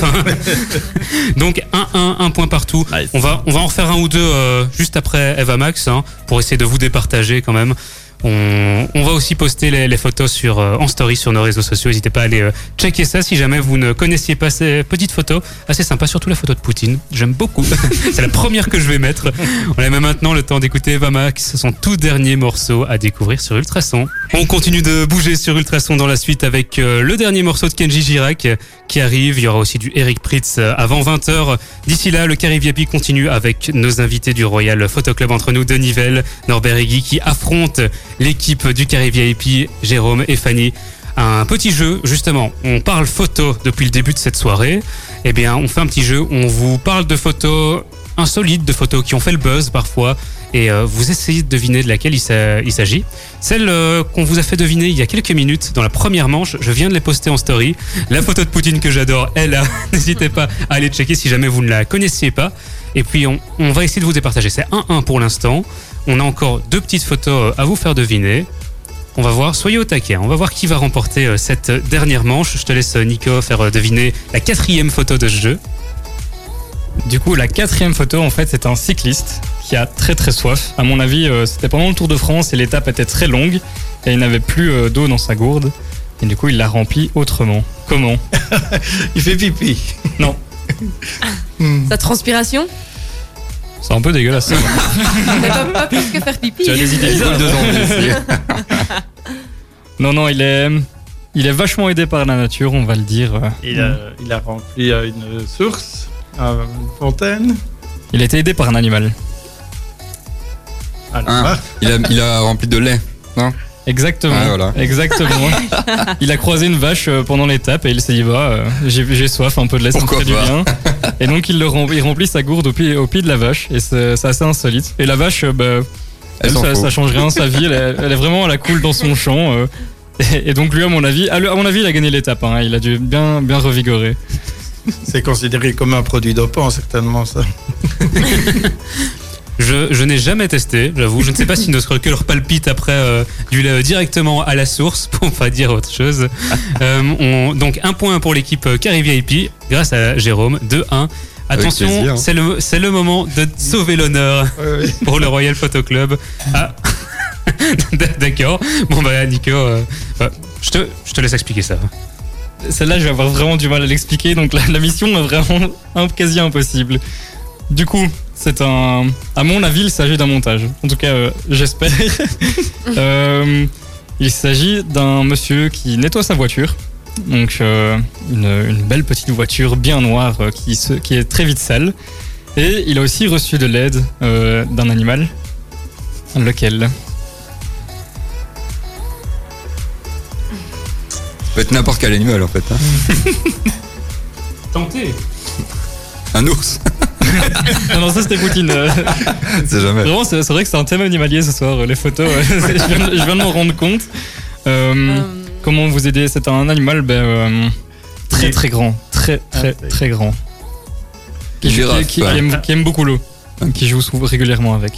Donc un, point partout. On va, on va en refaire un ou deux euh, juste après Eva Max hein, pour essayer de vous départager quand même. On, on va aussi poster les, les photos sur, euh, en story sur nos réseaux sociaux. N'hésitez pas à aller euh, checker ça si jamais vous ne connaissiez pas ces petites photos. Assez sympa, surtout la photo de Poutine. J'aime beaucoup. C'est la première que je vais mettre. On a même maintenant le temps d'écouter Eva Max, son tout dernier morceau à découvrir sur Ultrason. On continue de bouger sur Ultrason dans la suite avec euh, le dernier morceau de Kenji Girac qui arrive. Il y aura aussi du Eric Pritz avant 20h. D'ici là, le Carré VIP continue avec nos invités du Royal Photo Club entre nous, Denivelle, Norbert et Guy qui affrontent l'équipe du Carré VIP, Jérôme et Fanny. Un petit jeu, justement, on parle photo depuis le début de cette soirée. Eh bien, on fait un petit jeu, on vous parle de photos insolites, de photos qui ont fait le buzz parfois, et euh, vous essayez de deviner de laquelle il s'a- il s'agit. Celle euh, qu'on vous a fait deviner il y a quelques minutes dans la première manche, je viens de les poster en story. La photo de Poutine que j'adore, elle là, n'hésitez pas à aller checker si jamais vous ne la connaissiez pas. Et puis on, on va essayer de vous départager. C'est 1-1 pour l'instant. On a encore deux petites photos euh, à vous faire deviner. On va voir, soyez au taquet, hein. on va voir qui va remporter euh, cette dernière manche. Je te laisse euh, Nico faire deviner la quatrième photo de ce jeu. Du coup, la quatrième photo, en fait, c'est un cycliste qui a très très soif. À mon avis, c'était pendant le Tour de France et l'étape était très longue et il n'avait plus d'eau dans sa gourde. Et du coup, il l'a remplie autrement. Comment? Il fait pipi. Non, Sa transpiration? C'est un peu dégueulasse. Mais pas, pas plus que faire pipi. tu as des idées bizarres. Deux ans ici. Non, non, il est, il est vachement aidé par la nature, on va le dire. Il a, il a rempli euh, une source, euh, une fontaine. Il a été aidé par un animal. La Ah. marque. Il a, il a rempli de lait. Exactement. Ah, voilà. Exactement. il a croisé une vache euh, pendant l'étape et il s'est dit bah euh, j'ai j'ai soif, un peu de lait, ça me fait du bien. Et donc il, le remplit, il remplit sa gourde au pied, au pied de la vache et c'est c'est assez insolite. Et la vache, euh, bah, Elle elle, s'en ça, ça change rien, sa vie, elle est, elle est vraiment à la cool dans son champ. euh. et, et donc lui, à mon avis, à mon avis, il a gagné l'étape. hein. Il a dû bien, bien revigorer. C'est considéré comme un produit dopant, certainement, ça. Je, je n'ai jamais testé, j'avoue. Je ne sais pas si notre cœur palpite après euh, du lait directement à la source, pour pas dire autre chose. Euh, on- donc un point pour l'équipe euh, Carré VIP, grâce à Jérôme. 2-1. Attention, c'est le, c'est le moment de sauver l'honneur pour le Royal Photo Club. Ah. D'accord. Bon bah Nico, euh, bah, je, te, je te laisse expliquer ça. Celle-là, je vais avoir vraiment du mal à l'expliquer, donc la, la mission est vraiment un- quasi impossible. Du coup, c'est un. À mon avis, il s'agit d'un montage. En tout cas, euh, j'espère. Euh, il s'agit d'un monsieur qui nettoie sa voiture. Donc, euh, une, une belle petite voiture bien noire euh, qui, se- qui est très vite sale. Et il a aussi reçu de l'aide euh, d'un animal. Lequel? Ça peut être n'importe quel animal en fait. hein. Tentez. Un ours. Non, non, ça c'était Poutine. C'est jamais. Vraiment, c'est vrai que c'est un thème animalier ce soir, euh, les photos. je, viens, de- je viens de m'en rendre compte. Euh, Euh, Comment vous aider C'est un animal ben, euh, très Oui. très grand. Très très Ah, très grand. Qui, Une girafe, qui- qui ouais. aime, qui aime beaucoup l'eau. Qui joue régulièrement avec.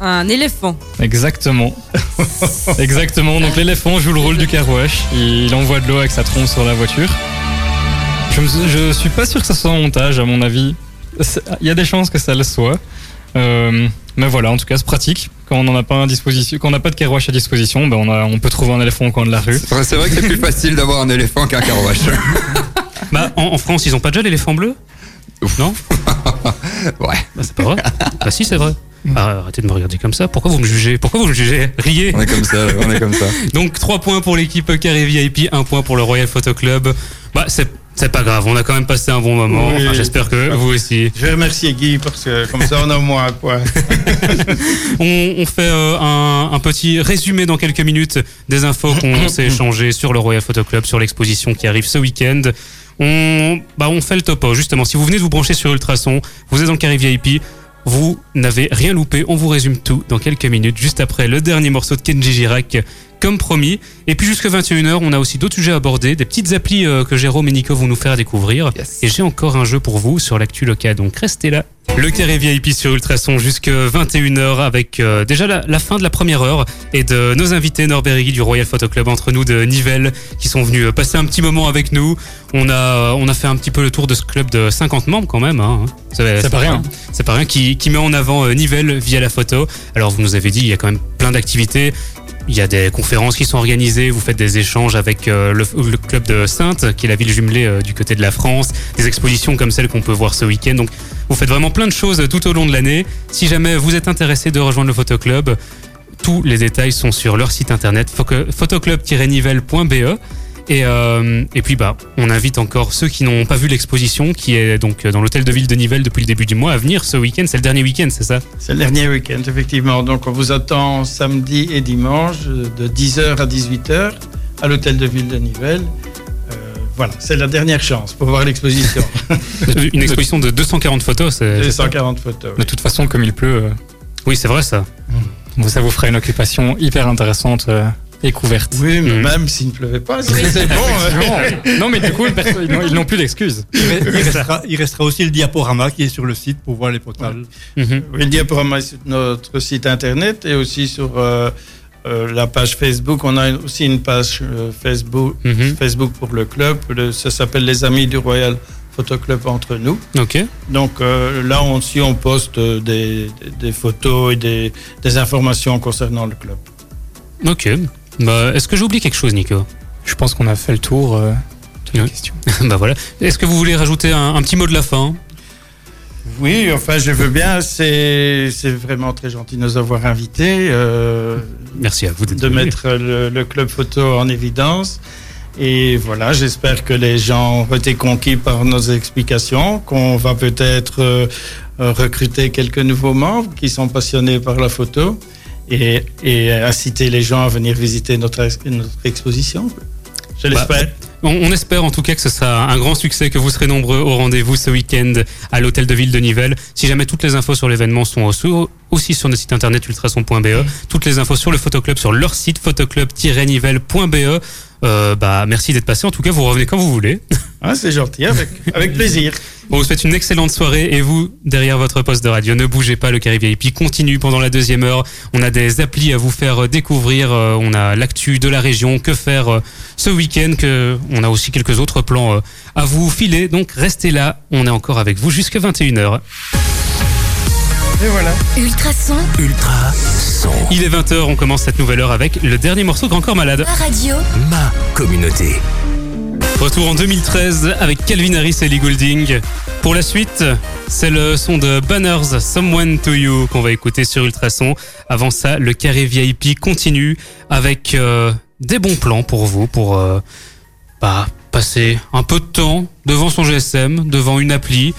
un éléphant. Exactement. Exactement. Donc l'éléphant joue le rôle du carouache. Il envoie de l'eau avec sa trompe sur la voiture. Je, me- je suis pas sûr que ça soit un montage, à mon avis. Il y a des chances que ça le soit. Euh, mais voilà, en tout cas, c'est pratique. Quand on n'en a pas à disposition, quand on n'a pas de carouache à disposition, ben on, a, on peut trouver un éléphant au coin de la rue. C'est vrai- c'est vrai que c'est plus facile d'avoir un éléphant qu'un carouache. Bah, en, en France, ils ont pas déjà l'éléphant bleu? Non? Ouais. Bah, c'est pas vrai. bah, si, c'est vrai. Ah, arrêtez de me regarder comme ça. Pourquoi vous me jugez? Pourquoi vous me jugez? Riez. On est comme ça, on est comme ça. Donc 3 points pour l'équipe Carré VIP, 1 point pour le Royal Photo Club. Bah, c'est. C'est pas grave, on a quand même passé un bon moment. Oui. Enfin, J'espère que vous aussi. Je vais remercier Guy parce que comme ça on a au moins un point. On, on fait euh, un, un petit résumé dans quelques minutes des infos qu'on s'est échangées sur le Royal Photo Club, sur l'exposition qui arrive ce week-end. On, bah, on fait le topo, justement. Si vous venez de vous brancher sur Ultrason, vous êtes dans le carré VIP, vous n'avez rien loupé. On vous résume tout dans quelques minutes, juste après le dernier morceau de Kenji Girac, comme promis. Et puis jusqu'à 21h, on a aussi d'autres sujets à aborder, des petites applis euh, que Jérôme et Nico vont nous faire découvrir. Yes. Et j'ai encore un jeu pour vous sur l'actu local, donc restez là. Le carré VIP sur Ultrason jusqu'à 21h avec euh, déjà la, la fin de la première heure et de nos invités Norbert du Royal Photo Club entre nous de Nivelles qui sont venus euh, passer un petit moment avec nous. On a, euh, on a fait un petit peu le tour de ce club de 50 membres quand même. Hein. C'est pas rien. C'est pas rien qui, qui met en avant euh, Nivelles via la photo. Alors vous nous avez dit il y a quand même plein d'activités. Il y a des conférences qui sont organisées, vous faites des échanges avec euh, le, club de Sainte, qui est la ville jumelée euh, du côté de la France, des expositions comme celle qu'on peut voir ce week-end. Donc vous faites vraiment plein de choses tout au long de l'année. Si jamais vous êtes intéressé de rejoindre le photoclub, tous les détails sont sur leur site internet photoclub-nivelle.be. Et, euh, et puis bah, on invite encore ceux qui n'ont pas vu l'exposition, qui est donc dans l'hôtel de ville de Nivelles depuis le début du mois, à venir ce week-end. C'est le dernier week-end, c'est ça? C'est le dernier week-end, effectivement. Donc, on vous attend samedi et dimanche euh, de 10h à 18h à l'hôtel de ville de Nivelles. Euh, voilà, c'est la dernière chance pour voir l'exposition. Une exposition de 240 photos. c'est- C'est c'est ça 140 photos. De toute façon, comme il pleut, euh, Oui, c'est vrai ça. bon, ça vous fera une occupation hyper intéressante euh, et couverte. Oui, mais Mm. même s'il ne pleuvait pas, c'est bon. hein. non, mais du coup, ils n'ont- plus d'excuses. Il, re- il restera, il restera aussi le diaporama qui est sur le site pour voir les postales. Mhm. Oui, le diaporama est sur notre site internet et aussi sur euh, euh, la page Facebook. On a aussi une page euh, Facebook, Mhm. Facebook pour le club. Le- ça s'appelle Les Amis du Royal Photo Club entre nous. Ok. Donc euh, là on- aussi, on poste des, des- des photos et des, des informations concernant le club. Ok. Bah, Est-ce que j'oublie quelque chose, Nico? Je pense qu'on a fait le tour euh, de la Oui. question. Bah voilà. Est-ce que vous voulez rajouter un, un petit mot de la fin? Oui, enfin je veux bien. C'est c'est vraiment très gentil de nous avoir invités. euh, Merci à vous d'être de venu. mettre le, le club photo en évidence. Et voilà, j'espère que les gens ont été conquis par nos explications, qu'on va peut-être euh, euh, recruter quelques nouveaux membres qui sont passionnés par la photo et, et inciter les gens à venir visiter notre, ex- notre exposition. Je Bah, l'espère. On, on espère en tout cas que ce sera un grand succès, que vous serez nombreux au rendez-vous ce week-end à l'hôtel de ville de Nivelles. Si jamais toutes les infos sur l'événement sont aussi, aussi sur notre site internet ultrason.be, toutes les infos sur le photoclub sur leur site photoclub-nivelles.be. Euh, bah, merci d'être passé. En tout cas, vous revenez quand vous voulez. Ah, c'est gentil, avec, avec plaisir. On vous souhaite une excellente soirée et vous, derrière votre poste de radio, ne bougez pas, le Carré VIP continue pendant la deuxième heure. On a des applis à vous faire découvrir, euh, on a l'actu de la région, que faire euh, ce week-end, que on a aussi quelques autres plans euh, à vous filer. Donc restez là, on est encore avec vous jusqu'à 21h. Et voilà. Ultrason, Ultra son. Il est 20h, on commence cette nouvelle heure avec le dernier morceau Grand Corps Malade. la radio, Ma communauté. Retour en 2013 avec Calvin Harris et Lee Goulding. Pour la suite, c'est le son de Banners Someone to You qu'on va écouter sur Ultrason. Avant ça, le carré VIP continue avec euh, des bons plans pour vous, pour euh, bah, passer un peu de temps devant son GSM, devant une appli.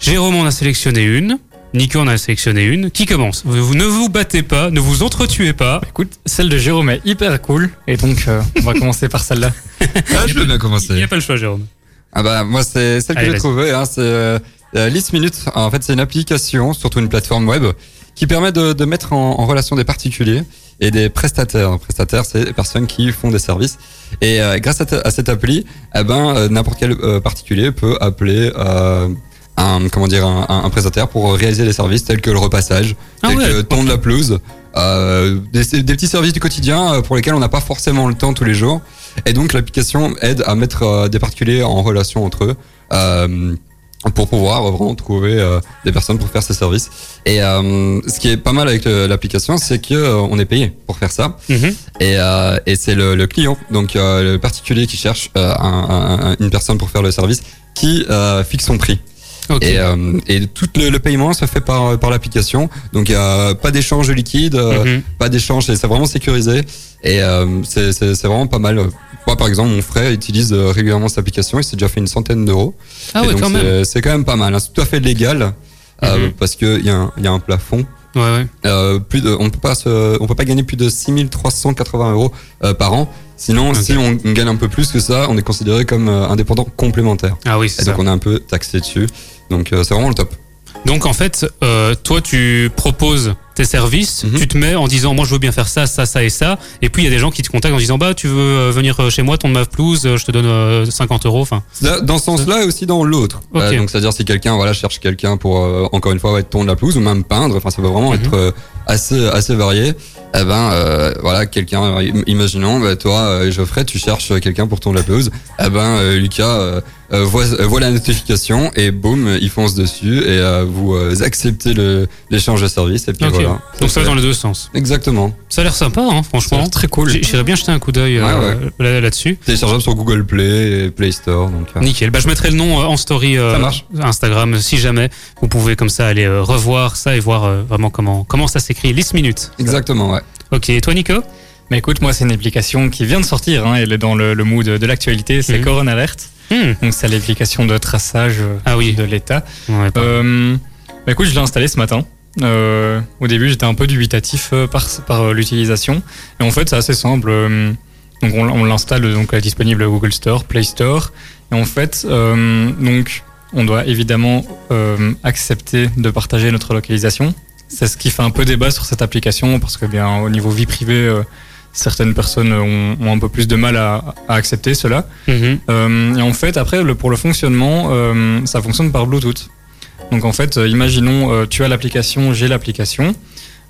Jérôme en a sélectionné une. Nico en a sélectionné une. Qui commence? Vous, vous ne vous battez pas, ne vous entretuez pas. Écoute, celle de Jérôme est hyper cool, et donc euh, on va commencer par celle-là. Ah, je peux bien Il n'y commencer. a pas le choix, Jérôme. Ah bah moi c'est celle que j'ai trouvée, hein, c'est euh, euh, List Minute. En fait c'est une application, surtout une plateforme web, qui permet de, de mettre en, en relation des particuliers et des prestataires. Prestataires c'est des personnes qui font des services. Et euh, grâce à, cette appli, eh ben euh, n'importe quel euh, particulier peut appeler euh, un comment dire un, un- un prestataire pour réaliser des services tels que le repassage, Ah tels ouais, que tondre la pelouse, euh, des, des petits services du quotidien euh, pour lesquels on n'a pas forcément le temps tous les jours. Et donc l'application aide à mettre euh, des particuliers en relation entre eux. euh, pour pouvoir vraiment trouver euh, des personnes pour faire ces services. Et euh, ce qui est pas mal avec euh, l'application, c'est que euh, on est payé pour faire ça. Mhm. Et, euh, et c'est le, le client, donc euh, le particulier qui cherche euh, un- un- une personne pour faire le service, qui euh, fixe son prix. Et, euh, et tout le, le paiement se fait par, par l'application. Donc il y a pas d'échange de liquide, euh, Mhm. pas d'échange, c'est vraiment sécurisé. Et euh, c'est vraiment pas mal. Moi par exemple, mon frère utilise euh, régulièrement cette application, il s'est déjà fait une centaine d'euros. Ah ouais, donc, quand même. c'est- quand même pas mal. hein. C'est tout à fait légal. euh, Mhm. parce qu'il y, a un- il y a un plafond. Ouais, ouais. Euh, plus de, on peut pas se, on peut pas gagner plus de 6380 euros par an. Sinon, si on gagne un peu plus que ça, on est considéré comme euh, indépendant complémentaire. Ah oui, c'est Et ça. donc on est un peu taxé dessus. Donc euh, c'est vraiment le top. Donc en fait, euh, toi tu proposes tes services, Mhm. tu te mets en disant moi je veux bien faire ça, ça, ça et ça, et puis il y a des gens qui te contactent en disant bah tu veux euh, venir euh, chez moi, ton ma pelouse, euh, je te donne euh, 50 euros, enfin. Dans ce sens-là et aussi dans l'autre. Ok. Euh, donc c'est-à-dire si quelqu'un voilà cherche quelqu'un pour euh, encore une fois ouais, tondre la pelouse ou même peindre, enfin ça peut vraiment Mhm. être euh, assez assez varié. Eh ben voilà quelqu'un, im- imaginons bah, toi Geoffrey, tu cherches quelqu'un pour tondre la pelouse. Eh ben Lucas voit, voit la notification et boum il fonce dessus et vous acceptez l'échange de service et puis voilà Voilà. Donc ça va dans les deux sens. Exactement. Ça a l'air sympa, hein, franchement. Très cool. J'irais bien jeter un coup d'œil euh, là- là-dessus. Téléchargeable sur Google Play et Play Store. Donc, euh, Nickel. Bah, je mettrai le nom euh, en story euh, Ça. Instagram si jamais. Vous pouvez comme ça aller euh, revoir ça et voir euh, vraiment comment, comment ça s'écrit. List minutes. Exactement, ouais. Ok, et toi Nico? Mais écoute, moi, c'est une application qui vient de sortir. Hein, elle est dans le, le mood de l'actualité. C'est Mhm. Corona Alert. Hmm. Donc, c'est l'application de traçage Ah oui. de l'État. Ouais, Euh, bah écoute, je l'ai installé ce matin. Euh, au début, j'étais un peu dubitatif euh, par, par euh, l'utilisation. Et en fait, c'est assez simple. Donc, on, on l'installe donc euh, disponible à Google Store, Play Store. Et en fait, euh, donc, on doit évidemment euh, accepter de partager notre localisation. C'est ce qui fait un peu débat sur cette application parce que bien au niveau vie privée, certaines personnes ont, ont un peu plus de mal à, à accepter cela. Mhm. Euh, et en fait, après, le, pour le fonctionnement, euh, ça fonctionne par Bluetooth. Donc en fait, euh, imaginons, euh, tu as l'application, j'ai l'application,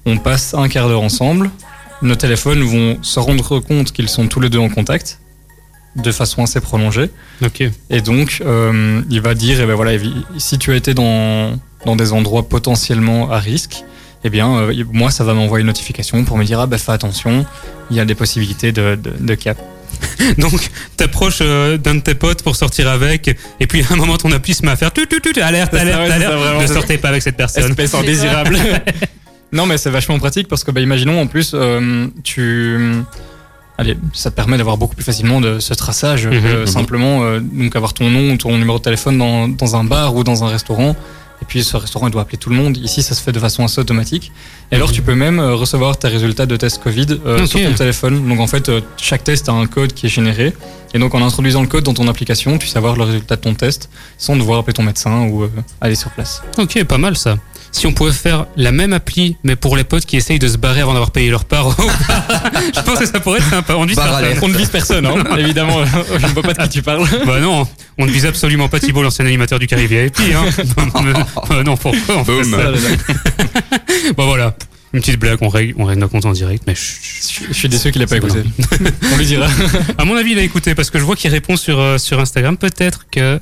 on passe un quart d'heure ensemble, nos téléphones vont se rendre compte qu'ils sont tous les deux en contact, de façon assez prolongée, Ok. et donc euh, il va dire, eh ben voilà, si tu as été dans, dans des endroits potentiellement à risque, eh bien, euh, moi, ça va m'envoyer une notification pour me dire, ah ben fais attention, il y a des possibilités de, de, de cas. Donc, t'approches euh, d'un de tes potes pour sortir avec, et puis à un moment ton appli se met à faire tu tu tu alerte, ça, alerte, alerte. ça, vraiment, ne sortez pas avec cette personne. espèce indésirable. non, mais c'est vachement pratique parce que, bah, imaginons en plus, euh, tu. Allez, ça te permet d'avoir beaucoup plus facilement de ce traçage. Mhm, que mhm. Simplement, euh, donc avoir ton nom ou ton numéro de téléphone dans, dans un bar ou dans un restaurant. Et puis ce restaurant il doit appeler tout le monde. Ici, ça se fait de façon assez automatique. Et alors, tu peux même euh, recevoir tes résultats de test Covid euh, sur ton téléphone. Donc en fait, euh, chaque test a un code qui est généré. Et donc en introduisant le code dans ton application, tu sais avoir le résultat de ton test sans devoir appeler ton médecin ou aller sur place. Ok, pas mal ça. Si on pouvait faire la même appli, mais pour les potes qui essayent de se barrer avant d'avoir payé leur part, je pense que ça pourrait être sympa. On ne vise. On ne vise personne, hein. évidemment. Je ne vois pas de qui tu parles. Bah non, on ne vise absolument pas Thibault, l'ancien animateur du Carré VIP. Hein. bah non, pourquoi on fait ça Bon voilà, une petite blague, on règle, on règle nos comptes en direct, mais. Je suis déçu qu'il ait pas écouté. On lui dira. À mon avis, il a écouté parce que je vois qu'il répond sur, euh, sur Instagram. Peut-être que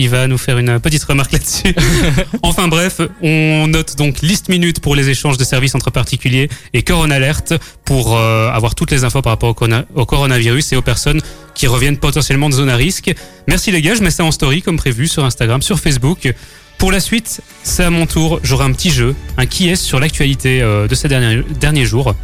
il va nous faire une petite remarque là-dessus. enfin bref, on note donc liste minute pour les échanges de services entre particuliers et Corona Alert pour euh, avoir toutes les infos par rapport au, corona- au coronavirus et aux personnes qui reviennent potentiellement de zone à risque. Merci les gars, je mets ça en story comme prévu sur Instagram, sur Facebook. Pour la suite, c'est à mon tour. J'aurai un petit jeu, un qui est sur l'actualité euh, de ces derniers, derniers jours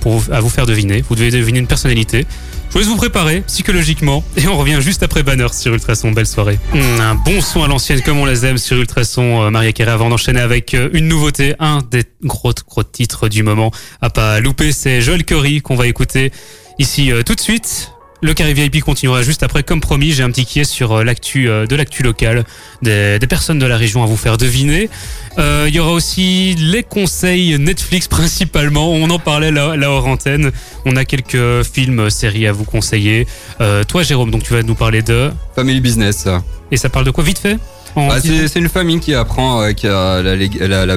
pour vous- à vous faire deviner. Vous devez deviner une personnalité. Je vous laisse vous préparer psychologiquement et on revient juste après Banner sur Ultrason. Belle soirée. Hum, un bon son à l'ancienne comme on les aime sur Ultrason. Euh, Maria Carré avant d'enchaîner avec euh, une nouveauté, un des gros gros titres du moment à pas louper, c'est Joel Curry qu'on va écouter ici euh, tout de suite. Le Carré VIP continuera juste après, comme promis. J'ai un petit qui est sur euh, l'actu euh, de l'actu locale, des, des personnes de la région à vous faire deviner. Euh, Il y aura aussi les conseils Netflix principalement. On en parlait là, là hors antenne. On a quelques films, séries à vous conseiller. Euh, toi, Jérôme, donc tu vas nous parler de. Family business. Et ça parle de quoi vite fait? Bah, c'est une famille qui apprend euh, que la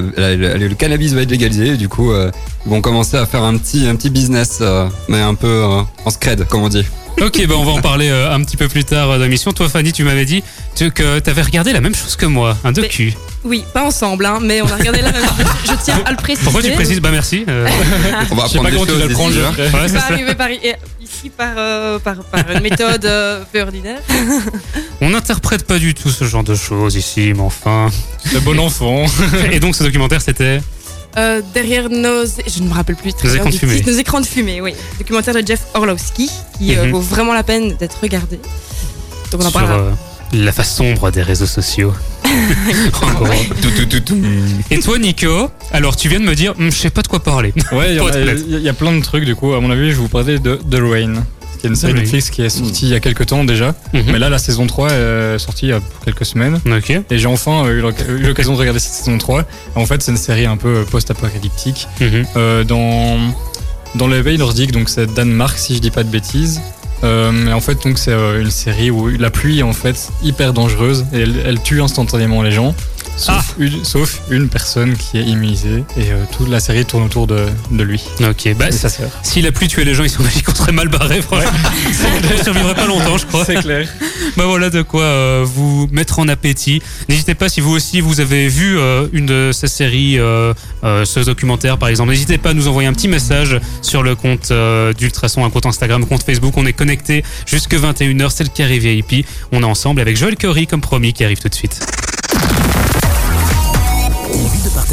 la- la- le cannabis va être légalisé. Et du coup, euh, ils vont commencer à faire un petit, un petit business, euh, mais un peu en scred, comme on dit. Ok, bah on va en parler euh, un petit peu plus tard euh, dans l'émission. Toi, Fanny, tu m'avais dit que tu avais regardé la même chose que moi, un docu. Oui, pas ensemble, hein, mais on a regardé la même chose. Je tiens à le préciser. Pourquoi tu précises? Bah merci. Euh, On va Je sais apprendre pas des comment tu choses vas le prendre, d'ici, hein. Ouais, pas ça. arrivé par, ici par, euh, par, par une méthode euh, peu ordinaire. On n'interprète pas du tout ce genre de choses ici, mais enfin. Le bon enfant. Et donc, ce documentaire, c'était. Euh, derrière nos. Je ne me rappelle plus très Nos bien écrans de fumée. Nos écrans de fumée, oui. Documentaire de Jeff Orlowski qui euh, Mhm. vaut vraiment la peine d'être regardé. Donc on en sur parlera. euh, la face sombre des réseaux sociaux. En gros. Tout, tout, tout, tout. Et toi, Nico, alors tu viens de me dire, Hum, je sais pas de quoi parler. Ouais, il y, a- y y plein de trucs du coup. À mon avis, je vais vous parler de The Rain. Qui est une série. Netflix qui est sortie il y a quelques temps déjà. Mhm. Mais là, la saison 3 est sortie il y a quelques semaines. Et j'ai enfin euh, eu l'oc- eu l'occasion de regarder cette saison 3. En fait, c'est une série un peu post-apocalyptique. Mhm. Euh, dans, dans les pays nordiques, donc c'est Danemark, si je dis pas de bêtises. Euh, mais en fait, donc c'est euh, une série où la pluie est en fait hyper dangereuse et elle, elle tue instantanément les gens. Sauf, une, sauf une personne qui est immunisée et euh, toute la série tourne autour de, de lui Ok, bah, sa sœur. s'il a plus tué les gens ici en Belgique, on serait mal barré, franchement. On survivrait pas longtemps, je crois. C'est clair. Bah voilà de quoi euh, vous mettre en appétit. N'hésitez pas si vous aussi vous avez vu euh, une de ces séries, ce documentaire par exemple. N'hésitez pas à nous envoyer un petit message sur le compte d'Ultrason, un compte Instagram, un compte Facebook. On est connecté jusque 21h. C'est le carré VIP. On est ensemble avec Joël Curry comme promis qui arrive tout de suite.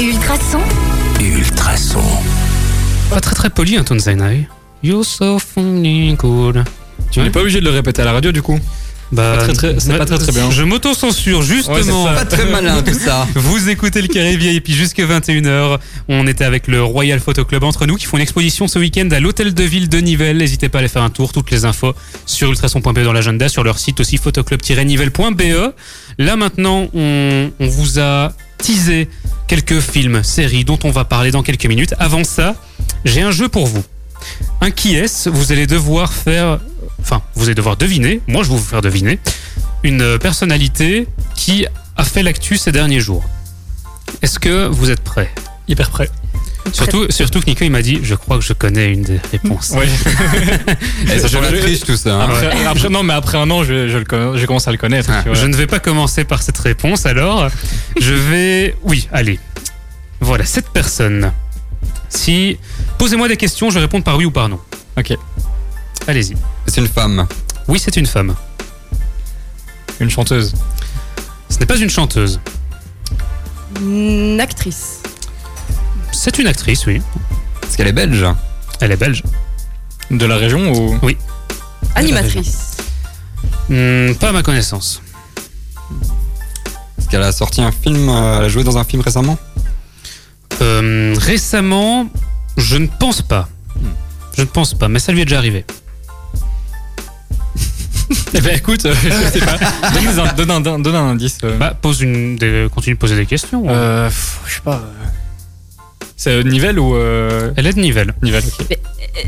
Ultrason, Ultrason. Pas très très poli, Anton Zainai. You're so funny good. Tu n'es pas obligé de le répéter à la radio du coup. Bah, Pas très, très- c'est pas très, très bien. Je m'auto-censure justement. Ouais, Pas très malin tout ça. Vous écoutez le Carré VIP jusque 21h. On était avec le Royal Photo Club entre nous qui font une exposition ce week-end à l'hôtel de ville de Nivelles. N'hésitez pas à aller faire un tour. Toutes les infos sur ultrason.be dans l'agenda, sur leur site aussi photoclub-nivelles.be. Là maintenant, on, on vous a quelques films, séries dont on va parler dans quelques minutes. Avant ça, j'ai un jeu pour vous. Un qui est Vous allez devoir faire, enfin, vous allez devoir deviner. Moi, je vais vous faire deviner une personnalité qui a fait l'actu ces derniers jours. Est-ce que vous êtes prêts? Hyper prêt. Surtout, surtout que Nico il m'a dit, je crois que je connais une des réponses. Ouais. Et ça Je- je- triche tout ça. hein. Après, après- non, mais après un an, je, je, le connais- je commence à le connaître. Ah, tu vois. Je ne vais pas commencer par cette réponse alors. Je vais. Oui, allez. Voilà, cette personne. Si. Posez-moi des questions, je vais répondre par oui ou par non. Ok. Allez-y. C'est une femme. Oui, c'est une femme. Une chanteuse. Ce n'est pas une chanteuse. Une actrice. C'est une actrice, oui. Est-ce qu'elle est belge Elle est belge. De la région ou Animatrice. Hmm, pas à ma connaissance. Est-ce qu'elle a sorti un film euh, Elle a joué dans un film récemment Euh, récemment, je ne pense pas. Je ne pense pas, mais ça lui est déjà arrivé. Eh ben écoute, euh, je sais pas. Donne un, donne un- donne un indice. euh. Bah, pose une. des- continue de poser des questions. Euh, pff, je sais pas. euh. C'est Nivelle ou euh, Elle est de Nivelles. Nivelle ok.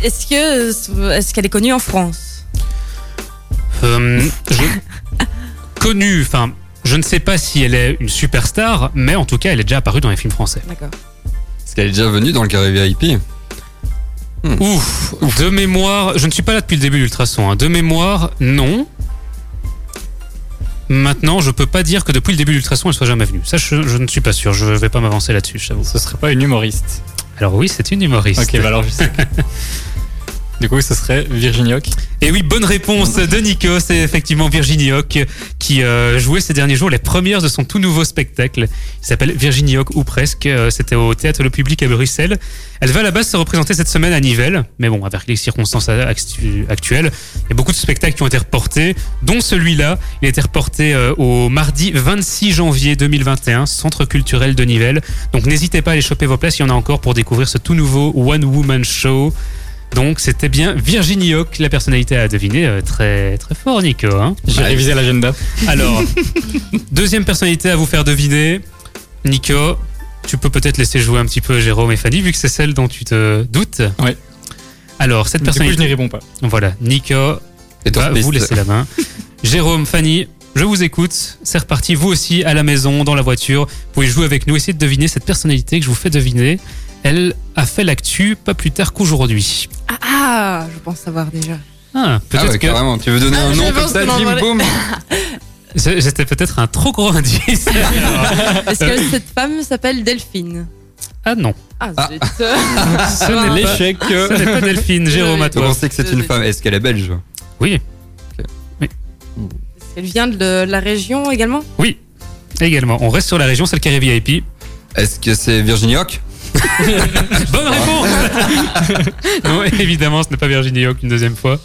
Est-ce que est-ce qu'elle est connue en France? Euh, je- connue, enfin, je ne sais pas si elle est une superstar, mais en tout cas, elle est déjà apparue dans les films français. D'accord. Est-ce qu'elle est déjà venue dans le carré VIP Ouf, de mémoire, je ne suis pas là depuis le début d'Ultrason. hein. De mémoire, non. Maintenant, je peux pas dire que depuis le début d'Ultrason, elle soit jamais venue. Ça, je, je ne suis pas sûr. Je vais pas m'avancer là-dessus, je t'avoue. Ce serait pas une humoriste. Alors oui, c'est une humoriste. Ok, bah alors je sais. du coup, ce serait Virginie Hoc. Et oui, bonne réponse de Nico. C'est effectivement Virginie Hoc qui euh, jouait ces derniers jours les premières de son tout nouveau spectacle. Il s'appelle Virginie Hoc ou presque. Euh, C'était au Théâtre Le Public à Bruxelles. Elle va à la base se représenter cette semaine à Nivelles. Mais bon, avec les circonstances actu- actuelles, il y a beaucoup de spectacles qui ont été reportés, dont celui-là. Il a été reporté euh, au mardi 26 janvier 2021, Centre culturel de Nivelles. Donc n'hésitez pas à aller choper vos places. Il y en a encore pour découvrir ce tout nouveau One Woman Show. Donc c'était bien Virginie Hoc, la personnalité à deviner. euh, très très fort, Nico. Hein J'ai révisé l'agenda. Alors, deuxième personnalité à vous faire deviner. Nico, tu peux peut-être laisser jouer un petit peu Jérôme et Fanny, vu que c'est celle dont tu te doutes. Ouais. Alors, cette Du coup, je personnalité. n'y réponds pas. Voilà, Nico Et va vous laisser la main. Jérôme, Fanny, je vous écoute. C'est reparti, vous aussi, à la maison, dans la voiture. Vous pouvez jouer avec nous, essayer de deviner cette personnalité que je vous fais deviner. Elle a fait l'actu pas plus tard qu'aujourd'hui. Ah, ah, je pense savoir déjà. Ah, Ah peut-être ouais, que carrément. Tu veux donner Ah, un nom comme ça, boum c'est- c'était peut-être un trop gros indice. Est-ce que cette femme s'appelle Delphine ah non, Ah, Ah. zut. ce n'est pas, L'échec. ce n'est pas Delphine. Jérôme, à toi. pensez que c'est une femme? Est-ce qu'elle est belge? Oui, Elle vient de la région également? Oui, également. On reste sur la région, c'est le carré VIP. Est-ce que c'est Virginie Hoc Bonne réponse Non, évidemment, ce n'est pas Virginie Hoc une deuxième fois.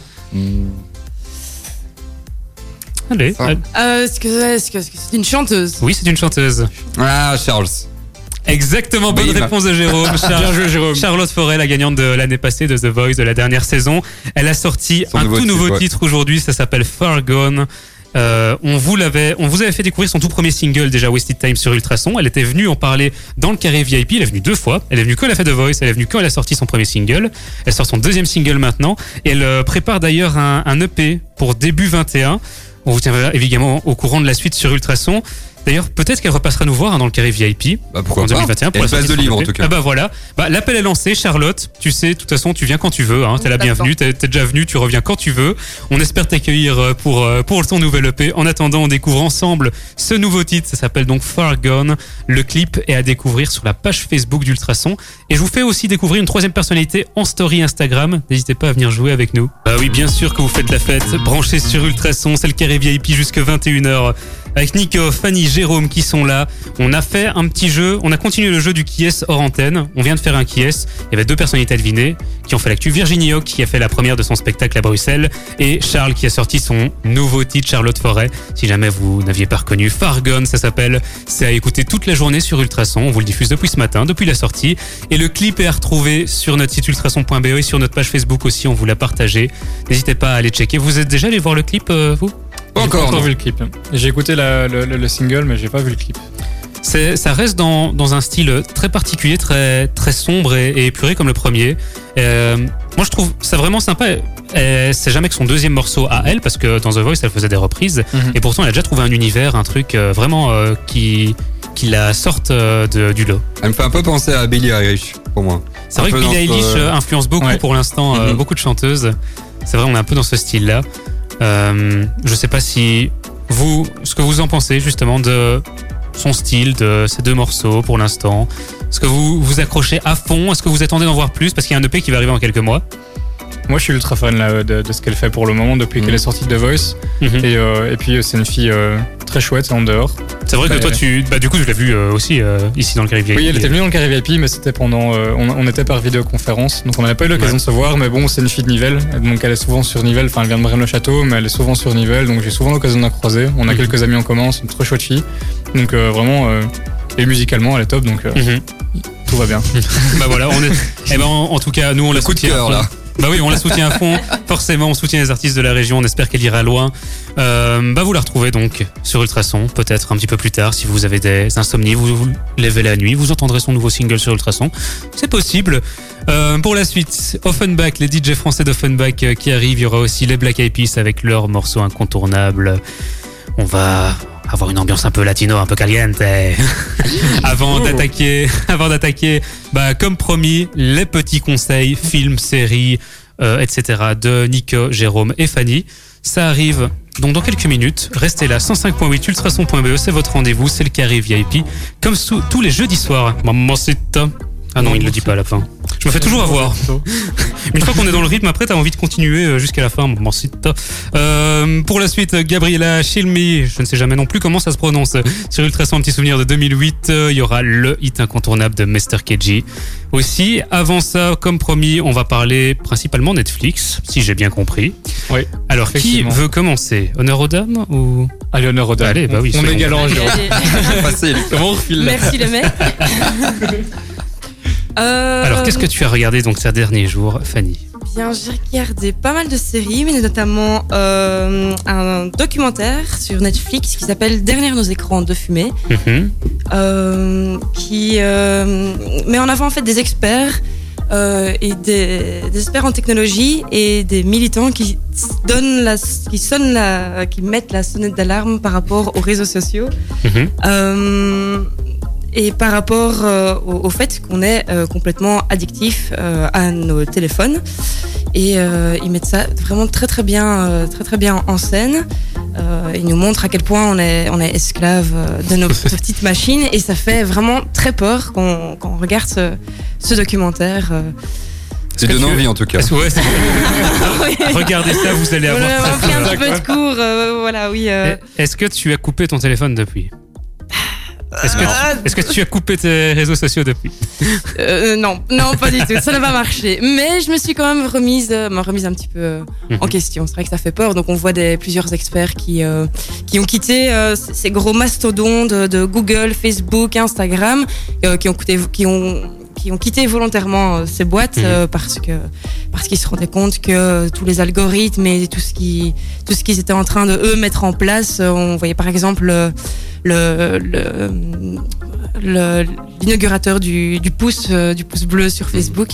Allez. Ah. allez. Euh, Est-ce que est-ce que- est-ce que c'est une chanteuse? Oui, c'est une chanteuse. Ah, Charles. Exactement, bonne Bim. réponse de Jérôme. Char- Bien joué, Jérôme. Charlotte Forêt, la gagnante de l'année passée de The Voice de la dernière saison. Elle a sorti Son un nouveau tout nouveau titre, ouais. titre aujourd'hui, ça s'appelle Far Gone. Euh, on vous l'avait, on vous avait fait découvrir son tout premier single déjà Wasted Time sur Ultrason. Elle était venue en parler dans le carré VIP. Elle est venue deux fois. Elle est venue quand elle a fait The Voice. Elle est venue quand elle a sorti son premier single. Elle sort son deuxième single maintenant. Elle euh, prépare d'ailleurs un, un EP pour début 21. On vous tiendra évidemment au courant de la suite sur Ultrason. D'ailleurs, peut-être qu'elle repassera nous voir hein, dans le carré VIP Bah, pourquoi en pas 2021 pour la sortie de son libre, en tout cas. Ah bah voilà. Bah, l'appel est lancé, Charlotte. Tu sais, de toute façon, tu viens quand tu veux. Hein. T'es la bienvenue. T'es t'es déjà venue. Tu reviens quand tu veux. On espère t'accueillir euh, pour euh, pour ton nouvel EP. En attendant, on découvre ensemble ce nouveau titre. Ça s'appelle donc Far Gone. Le clip est à découvrir sur la page Facebook d'Ultrason. Et je vous fais aussi découvrir une troisième personnalité en story Instagram. N'hésitez pas à venir jouer avec nous. Bah oui, bien sûr que vous faites la fête. Branchez sur Ultrason, c'est le carré VIP jusque 21h. Avec Nico, Fanny, Jérôme qui sont là. On a fait un petit jeu. On a continué le jeu du qui est hors antenne. On vient de faire un qui est. Il y avait deux personnalités à deviner qui ont fait l'actu. Virginie Hoc qui a fait la première de son spectacle à Bruxelles. Et Charles qui a sorti son nouveau titre Charlotte Forêt. Si jamais vous n'aviez pas reconnu, Fargon, ça s'appelle. C'est à écouter toute la journée sur Ultrason. On vous le diffuse depuis ce matin, depuis la sortie. Et le clip est à retrouver sur notre site ultrason.be et sur notre page Facebook aussi. On vous l'a partagé. N'hésitez pas à aller checker. Vous êtes déjà allé voir le clip, euh, vous? Pas J'ai encore, pas non. vu le clip. J'ai écouté la- le, le- le single, mais j'ai pas vu le clip. C'est, ça reste dans, dans un style très particulier, très, très sombre et, et épuré comme le premier. Euh, moi, je trouve ça vraiment sympa. Et c'est jamais que son deuxième morceau à elle, parce que dans The Voice, elle faisait des reprises. Mhm. Et pourtant, elle a déjà trouvé un univers, un truc euh, vraiment euh, qui, qui la sorte euh, de- du lot. Elle me fait un peu penser à Billie Eilish, pour moi. C'est vrai que Billie Eilish euh, influence beaucoup Ouais. pour l'instant, euh, Mhm. beaucoup de chanteuses. C'est vrai, on est un peu dans ce style-là. Euh, je sais pas si vous, ce que vous en pensez justement de son style, de ces deux morceaux pour l'instant. Est-ce que vous vous accrochez à fond? Est-ce que vous attendez d'en voir plus? Parce qu'il y a un EP qui va arriver en quelques mois. Moi, je suis ultra fan là, de, de ce qu'elle fait pour le moment depuis Mhm. qu'elle est sortie de The Voice. Mhm. Et, euh, et puis, euh, c'est une fille euh, très chouette en dehors. C'est vrai que Ouais. toi, tu, bah, du coup, je l'ai vu euh, aussi ici dans le Caribbean. Oui, elle était venue dans le carré VIP, mais c'était pendant. on, on était par vidéoconférence, donc on n'avait pas eu l'occasion Ouais. de se voir. Mais bon, c'est une fille de Nivelles, donc elle est souvent sur Nivelles. Enfin, elle vient de Braine-le-Château, mais elle est souvent sur Nivelles, donc j'ai souvent l'occasion de la croiser. On a Mhm. quelques amis en commun, c'est une très chouette fille. Donc vraiment, et musicalement, elle est top, donc tout va bien. bah voilà, on est. Eh ben, en, en tout cas, nous, on la coup soutient. cœur, fond. là. Bah oui, on la soutient à fond. Forcément, on soutient les artistes de la région. On espère qu'elle ira loin. Euh, bah vous la retrouvez donc sur Ultrason, peut-être un petit peu plus tard, si vous avez des insomnies, vous vous levez la nuit, vous entendrez son nouveau single sur Ultrason. C'est possible. Euh, pour la suite, Offenbach, les DJ français d'Offenbach euh, qui arrivent. Il y aura aussi les Black Eyed Peas avec leur morceau incontournable. On va avoir une ambiance un peu latino, un peu caliente. avant d'attaquer, avant d'attaquer, bah, comme promis, les petits conseils, films, séries, euh, etc. de Nico, Jérôme et Fanny. Ça arrive donc dans quelques minutes. Restez là, 105.8 ultrason.be, c'est votre rendez-vous, c'est le carré VIP. Comme sous, tous les jeudis soirs. Mamacita. Ah non, il ne le dit pas à la fin. Je me fais toujours avoir. Une fois qu'on est dans le rythme, après, t'as envie de continuer euh, jusqu'à la fin. Mamacita. Euh, pour la suite, Gabriela Chilmi, je ne sais jamais non plus comment ça se prononce. Sur Ultrason, un petit souvenir de 2008, euh, il y aura le hit incontournable de Mr. KG. Aussi, avant ça, comme promis, on va parler principalement Netflix, si j'ai bien compris. Oui. Alors, qui veut commencer? Honneur aux dames ou? Allez, honneur aux dames. Allez, bah oui, on soyons- est galant. Facile. Comment on refile là Merci le mec. Euh, Alors, qu'est-ce que tu as regardé donc ces derniers jours, Fanny? Bien, j'ai regardé pas mal de séries, mais notamment euh, un documentaire sur Netflix qui s'appelle Derrière nos écrans de fumée, Mhm. euh, qui met en avant en fait des experts et des, des experts en technologie et des militants qui donnent la, qui sonnent la, qui mettent la sonnette d'alarme par rapport aux réseaux sociaux. Mhm. Et par rapport euh, au, au fait qu'on est euh, complètement addictif euh, à nos téléphones. Et euh, ils mettent ça vraiment très très bien, euh, très très bien en scène. Euh, ils nous montrent à quel point on est, on est esclave de nos petites machines et ça fait vraiment très peur quand, quand on regarde ce, ce documentaire. euh. C'est donne envie en tout cas. Ouais, c'est- Regardez ça, vous allez On avoir a très pris un petit peu de cours, euh, voilà, oui. euh. Est-ce que tu as coupé ton téléphone depuis? Est-ce que, Ah, est-ce que tu as coupé tes réseaux sociaux depuis euh, non, non, pas du tout. Ça n'a pas marché. Mais je me suis quand même remise, euh, remise un petit peu euh, en Mhm. question. C'est vrai que ça fait peur. Donc on voit des plusieurs experts qui euh, qui ont quitté ces gros mastodons de, Google, Facebook, Instagram, qui ont coûté, qui ont qui ont quitté volontairement euh, ces boîtes Mhm. euh, parce que parce qu'ils se rendaient compte que tous les algorithmes et tout ce qui tout ce qu'ils étaient en train de eux mettre en place, euh, on voyait par exemple euh, le le le- l'inaugurateur du, du pouce euh, du pouce bleu sur Facebook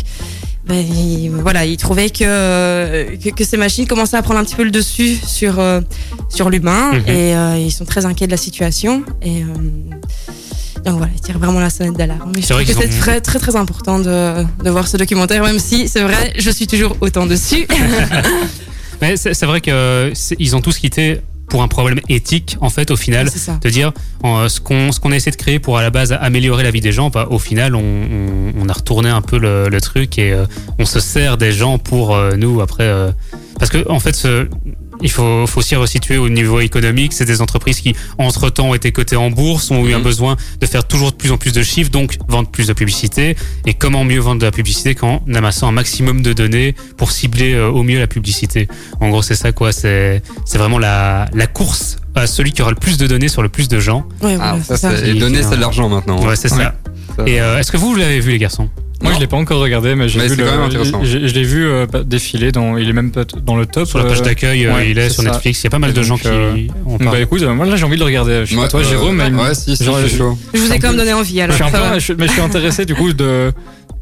ben, il, voilà il trouvait que, que que ces machines commençaient à prendre un petit peu le dessus sur euh, sur l'humain Mhm. et euh, ils sont très inquiets de la situation et euh, donc voilà, ils tirent vraiment la sonnette d'alarme. Mais je trouve que qu'ils c'est ont- très, très très important de, de voir ce documentaire, même si c'est vrai, je suis toujours autant dessus. Mais c'est vrai que c'est- ils ont tous quitté pour un problème éthique, en fait, au final. ça. de dire euh, ce qu'on qu'on essaie de créer pour à la base améliorer la vie des gens, bah, au final on, on, on a retourné un peu le, le truc et euh, on se sert des gens pour euh, nous après euh, parce que en fait ce- il faut, faut aussi resituer au niveau économique. C'est des entreprises qui, entre-temps, ont été cotées en bourse, ont eu un Mhm. besoin de faire toujours de plus en plus de chiffres, donc vendre plus de publicité. Et comment mieux vendre de la publicité qu'en amassant un maximum de données pour cibler euh, au mieux la publicité? En gros, c'est ça, quoi. C'est c'est vraiment la, la course à celui qui aura le plus de données sur le plus de gens. Ouais, Ah, ça, c'est ça. et donner, c'est de l'argent maintenant. Ouais, c'est. Ça, Et euh, est-ce que vous, vous l'avez vu, les garçons? Moi, Non. je l'ai pas encore regardé, mais j'ai vu le, quand même intéressant. je, je l'ai vu euh, défiler dans, il est même dans le top. Sur la page euh, d'accueil, euh, ouais, il est sur ça. Netflix. Il y a pas mal Et de gens qui en parlent. bah écoute, moi là j'ai envie de le regarder. Je pas toi, euh, Jérôme, mais Ouais, si, si, genre, je suis je- chaud. Je vous ai quand même donné envie je alors. suis un peu, je- mais je suis intéressé du coup de,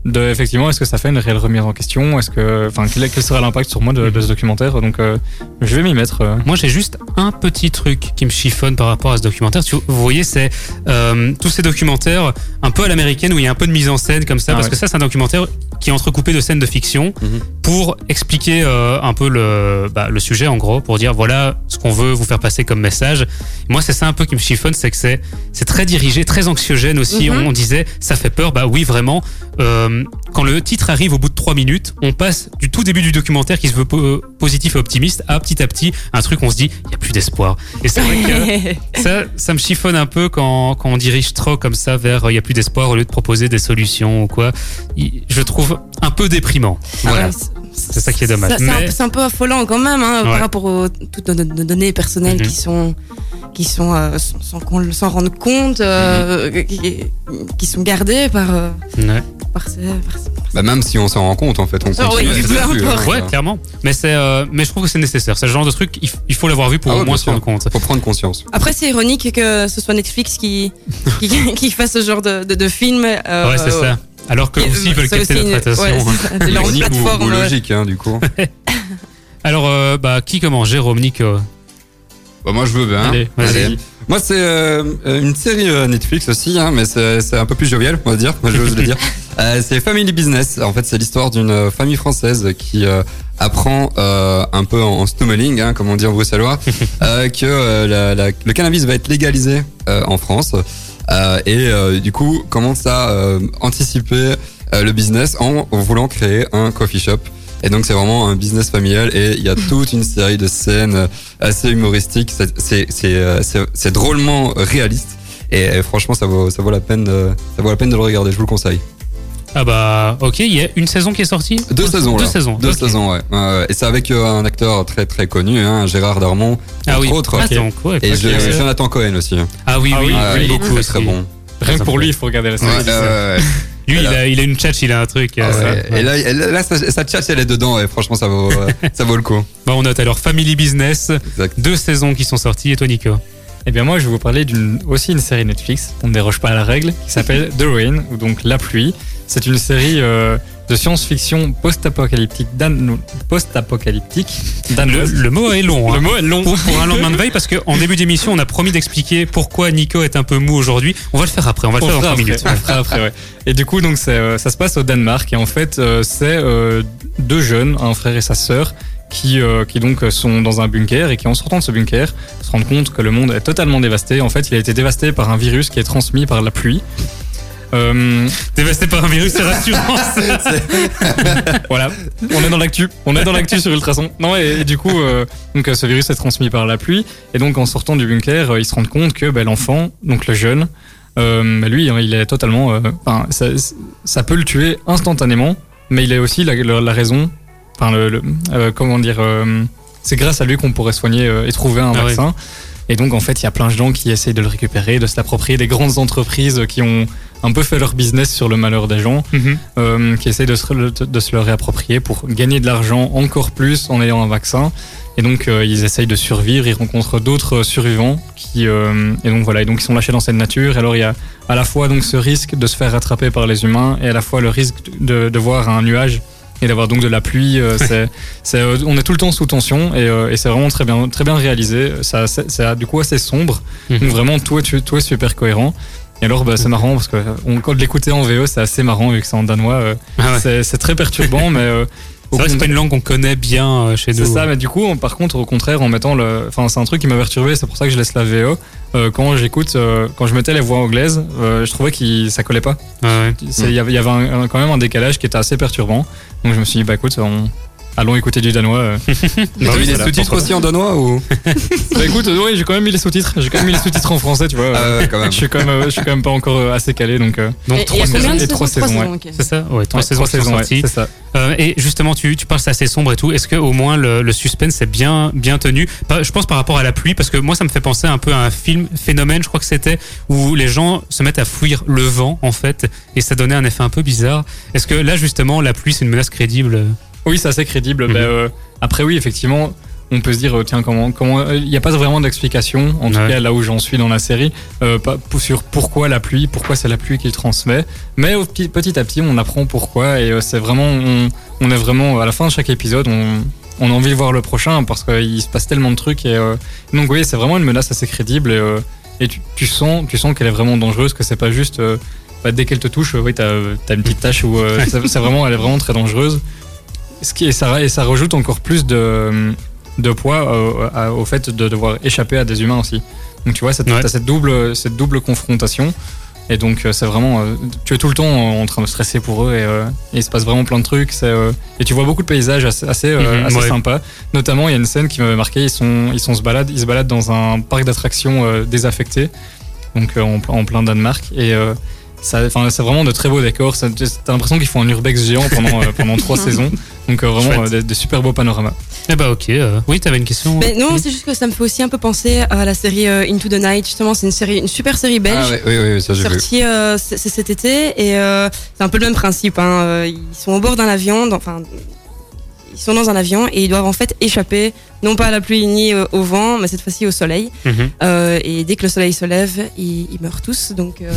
de effectivement, est-ce que ça fait une réelle remise en question? Est-ce que, enfin, quel, quel sera l'impact sur moi de, de ce documentaire? Donc, euh, je vais m'y mettre. euh. Moi, j'ai juste un petit truc qui me chiffonne par rapport à ce documentaire. Tu- Vous voyez, c'est euh, tous ces documentaires un peu à l'américaine où il y a un peu de mise en scène comme ça, Ah parce ouais. que ça, c'est un documentaire qui est entrecoupé de scènes de fiction Mhm. pour expliquer euh, un peu le, bah, le sujet, en gros, pour dire voilà ce qu'on veut vous faire passer comme message. Moi, c'est ça un peu qui me chiffonne, c'est que c'est c'est très dirigé, très anxiogène aussi. Mhm. on, on disait ça fait peur, bah oui, vraiment. Euh, quand le titre arrive au bout de trois minutes, on passe du tout début du documentaire qui se veut po- positif et optimiste à petit à petit un truc on se dit il y a plus d'espoir. Et c'est vrai que ça, ça me chiffonne un peu quand, quand on dirige trop comme ça vers euh, il y a plus d'espoir au lieu de proposer des solutions ou quoi. Je trouve un peu déprimant. Voilà. Ouais, C'est ça qui est dommage. C'est un, Mais- peu- c'est un peu affolant quand même hein, Ouais. par rapport aux toutes nos, nos données personnelles Mhm. qui sont qui sont euh, sans, sans qu'on s'en rende compte, euh, Mhm. qui, qui sont gardées par euh, Ouais. par ces, par ces- Bah, même si on s'en rend compte, en fait, on Ah oui, hein. Ouais, clairement. Mais c'est, euh, mais je trouve que c'est nécessaire. C'est le genre de truc, il, faut l'avoir vu pour Ah au ouais, moins se rendre compte. Faut prendre conscience. Après, c'est ironique que ce soit Netflix qui qui, qui fasse ce genre de, de, de film. euh, ouais, c'est ça. Alors que aussi ils euh, veulent c'est capter notre attention. ouais, c'est leur ou, plateforme, ou logique, hein, du coup. Alors, euh, bah, qui commence? Jérôme, Nico Bah, moi, je veux bien. Allez, vas-y. Moi, c'est euh, une série euh, Netflix aussi, hein, mais c'est un peu plus jovial, on va dire. Moi, j'ose le dire. Euh, c'est Family Business. En fait, c'est l'histoire d'une famille française qui euh, apprend euh, un peu en, en stummeling, hein, comme on dit en bruxellois, euh, que euh, la- la- le cannabis va être légalisé euh, en France. Euh, et euh, du coup, commence à euh, anticiper le business en voulant créer un coffee shop. Et donc c'est vraiment un business familial et il y a toute une série de scènes assez humoristiques. C'est- drôlement réaliste et, et franchement ça vaut ça vaut la peine de, ça vaut la peine de le regarder. Je vous le conseille. Ah bah, ok, il y a une saison qui est sortie Deux saisons Deux là. saisons. Deux saisons ouais. Et c'est avec euh, un acteur très très connu, hein, Gérard Darmon Ah entre oui. autres. Ah, donc, ouais, Et Jonathan Cohen aussi. hein. Ah oui, Ah oui, oui, oui, beaucoup très bon. Rien que pour lui, il faut regarder la série. Ouais, euh, ouais. Lui, il a, il a une tchatch, il a un truc. Ah euh, ouais. Et là, et là, là, sa, sa chat, elle est dedans et franchement ça vaut euh, ça vaut le coup. Bah, on note alors Family Business, Exact. deux saisons qui sont sorties. Et toi, Nico Eh bien moi je vais vous parler d'une aussi une série Netflix, on ne déroge pas à la règle, qui s'appelle The Rain, ou donc La pluie. C'est une série euh, de science-fiction post-apocalyptique dan- post-apocalyptique le, le mot est long. hein. Le mot est long. Pour, pour un lendemain de veille, parce qu'en début d'émission, on a promis d'expliquer pourquoi Nico est un peu mou aujourd'hui. On va le faire après, on va le On faire dans fera trois après, minutes. on fera après, ouais. Et du coup, donc, euh, ça se passe au Danemark. Et en fait, euh, c'est euh, deux jeunes, un frère et sa sœur, qui, euh, qui donc sont dans un bunker et qui, en sortant de ce bunker, se rendent compte que le monde est totalement dévasté. En fait, il a été dévasté par un virus qui est transmis par la pluie. Euh, Dévasté par un virus, c'est rassurant. voilà, on est dans l'actu, on est dans l'actu sur Ultrason. Non et, et du coup, euh, donc euh, ce virus est transmis par la pluie et donc en sortant du bunker, euh, ils se rendent compte que ben, l'enfant, donc le jeune, Euh, mais lui, hein, il est totalement. euh, Enfin, ça, ça peut le tuer instantanément, mais il est aussi la, la- la raison. Enfin, le, le- euh, comment dire euh, C'est grâce à lui qu'on pourrait soigner euh, et trouver un Ah ouais. vaccin. Et donc, en fait, il y a plein de gens qui essayent de le récupérer, de se l'approprier, des grandes entreprises qui ont un peu fait leur business sur le malheur des gens, Mhm. euh, qui essayent de se, de se le réapproprier pour gagner de l'argent encore plus en ayant un vaccin. Et donc, euh, ils essayent de survivre, ils rencontrent d'autres survivants qui, euh, et donc voilà, et donc ils sont lâchés dans cette nature. Et alors, il y a à la fois donc ce risque de se faire rattraper par les humains et à la fois le risque de, de voir un nuage et d'avoir donc de la pluie. euh, c'est, on est tout le temps sous tension et, et c'est vraiment très bien, très bien réalisé. Ça, du coup assez sombre. Mhm. Donc vraiment, tout est, tout est super cohérent. Et alors, bah, c'est marrant parce que on, quand de l'écouter en VE, c'est assez marrant vu que c'est en danois. euh, Ah ouais. c'est, c'est très perturbant, mais euh, C'est vrai que c'est pas une langue qu'on connaît bien euh, chez c'est nous. ça, mais du coup, on- par contre, au contraire, en mettant le. Enfin, c'est un truc qui m'a perturbé, c'est pour ça que je laisse la VO. Euh, quand j'écoute, euh, quand je mettais les voix anglaises, euh, je trouvais que ça collait pas. Ah ouais. C'est- Il y avait, il y avait un- un- quand même un décalage qui était assez perturbant. Donc je me suis dit, bah écoute, on- allons écouter du danois. euh. T'as Bah, mis les sous-titres aussi en danois ou. Bah écoute, ouais, j'ai quand même mis les sous-titres. J'ai quand même mis les sous-titres en français, tu vois. Ah ouais, quand même. Je suis quand même, euh, je suis quand même pas encore euh, assez calé, donc. euh, Donc Et- et trois il y a saisons. combien de et trois saisons saisons, ouais. ok. C'est ça Ouais, trois ouais, saisons trois qui sont ouais, sorties. c'est ça. Euh, et justement, tu, tu parles c'est assez sombre et tout. Est-ce que au moins le, le suspense est bien bien tenu? Pas- Je pense par rapport à la pluie, parce que moi ça me fait penser un peu à un film phénomène, je crois que c'était où les gens se mettent à fuir le vent en fait, et ça donnait un effet un peu bizarre. Est-ce que là justement la pluie c'est une menace crédible? Oui, c'est assez crédible. Ben, euh, après, oui, effectivement, on peut se dire, euh, tiens, comment, comment, euh, il n'y a pas vraiment d'explication, en tout cas là où j'en suis dans la série, euh, pas- sur pourquoi la pluie, pourquoi c'est la pluie qu'il transmet. Mais au petit, à petit, on apprend pourquoi et euh, c'est vraiment, on, on est vraiment à la fin de chaque épisode, on, on a envie de voir le prochain parce qu'il se passe tellement de trucs et euh, donc oui, c'est vraiment une menace assez crédible et, euh, et tu, tu sens, tu sens qu'elle est vraiment dangereuse, que c'est pas juste. euh, bah, dès qu'elle te touche, euh, oui, t'as as une petite tache où euh, c'est vraiment, elle est vraiment très dangereuse. Ce qui, et, ça, et ça rajoute encore plus de, de poids à- au fait de devoir échapper à des humains aussi. Donc tu vois, cette- Ouais. t'as cette double, cette double confrontation. Et donc euh, c'est vraiment, euh, tu es tout le temps en, train de stresser pour eux et, euh, et il se passe vraiment plein de trucs. c'est, euh, et tu vois beaucoup de paysages assez, assez, euh, Mhm, assez ouais. sympas. Notamment, il y a une scène qui m'avait marqué. Ils sont, ils sont se baladent, ils se baladent dans un parc d'attractions désaffecté, donc en, en plein Danemark. Et c'est vraiment de très beaux décors. T'as l'impression qu'ils font un urbex géant pendant, euh, pendant trois saisons. Donc euh, vraiment euh, des, des super beaux panoramas. Eh bah ok. euh, oui, t'avais une question Mais non, c'est juste que ça me fait aussi un peu penser à la série euh, Into the Night. Justement, c'est une série, une super série belge. Ah ouais, oui, oui, oui, ça j'ai vu. sortie euh, cet été et euh, c'est un peu le même principe. Hein. Ils sont au bord d'un avion, enfin ils sont dans un avion et ils doivent en fait échapper non pas à la pluie ni euh, au vent, mais cette fois-ci au soleil. Mhm. Euh, et dès que le soleil se lève, ils, ils meurent tous. Donc euh,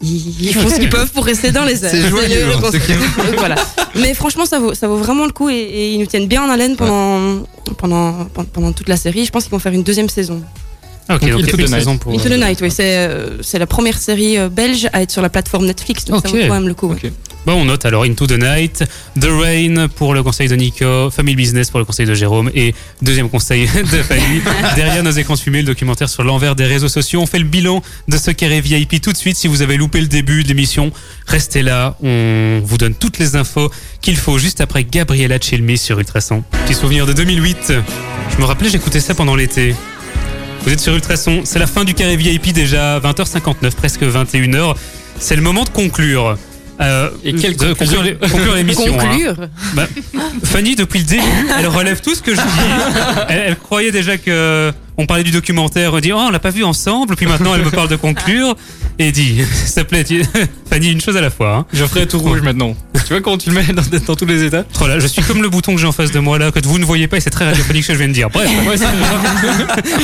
ils, ils font ce qu'ils peuvent pour rester dans les airs. C'est joyeux, le Donc, voilà. Mais franchement, ça vaut, ça vaut vraiment le coup et, et ils nous tiennent bien en haleine pendant, pendant, pendant, pendant toute la série. Je pense qu'ils vont faire une deuxième saison. Ah, ok, Donc, donc, Into une the Night. pour. Into the euh, Night, oui, c'est euh, c'est la première série euh, belge à être sur la plateforme Netflix, donc ça Ok. vaut quand même le coup. ouais. Bon, on note alors Into the Night, The Rain pour le conseil de Nico, Family Business pour le conseil de Jérôme et deuxième conseil de Fanny. Derrière nos écrans fumés, le documentaire sur l'envers des réseaux sociaux. On fait le bilan de ce carré VIP tout de suite. Si vous avez loupé le début de l'émission, restez là. On vous donne toutes les infos qu'il faut juste après Gabriella Chelmi sur Ultrason. Petit souvenir de 2008. Je me rappelais, j'écoutais ça pendant l'été. Vous êtes sur Ultrason, c'est la fin du carré VIP déjà, 20h59, presque 21h. C'est le moment de conclure. Euh, Et quelle de conclure, conclure l'émission. hein. Conclure Bah, Fanny, depuis le début, elle relève tout ce que je dis. Elle, elle croyait déjà que on parlait du documentaire, on dit oh on l'a pas vu ensemble, puis maintenant elle me parle de conclure et dit te plaît, tu- Fanny une chose à la fois. Hein. Je ferai tout rouge maintenant. tu vois quand tu le mets dans, dans tous les états Oh là, je suis comme le bouton que j'ai en face de moi là que vous ne voyez pas et c'est très radiophonique ce que je viens de dire. Bref, Ouais,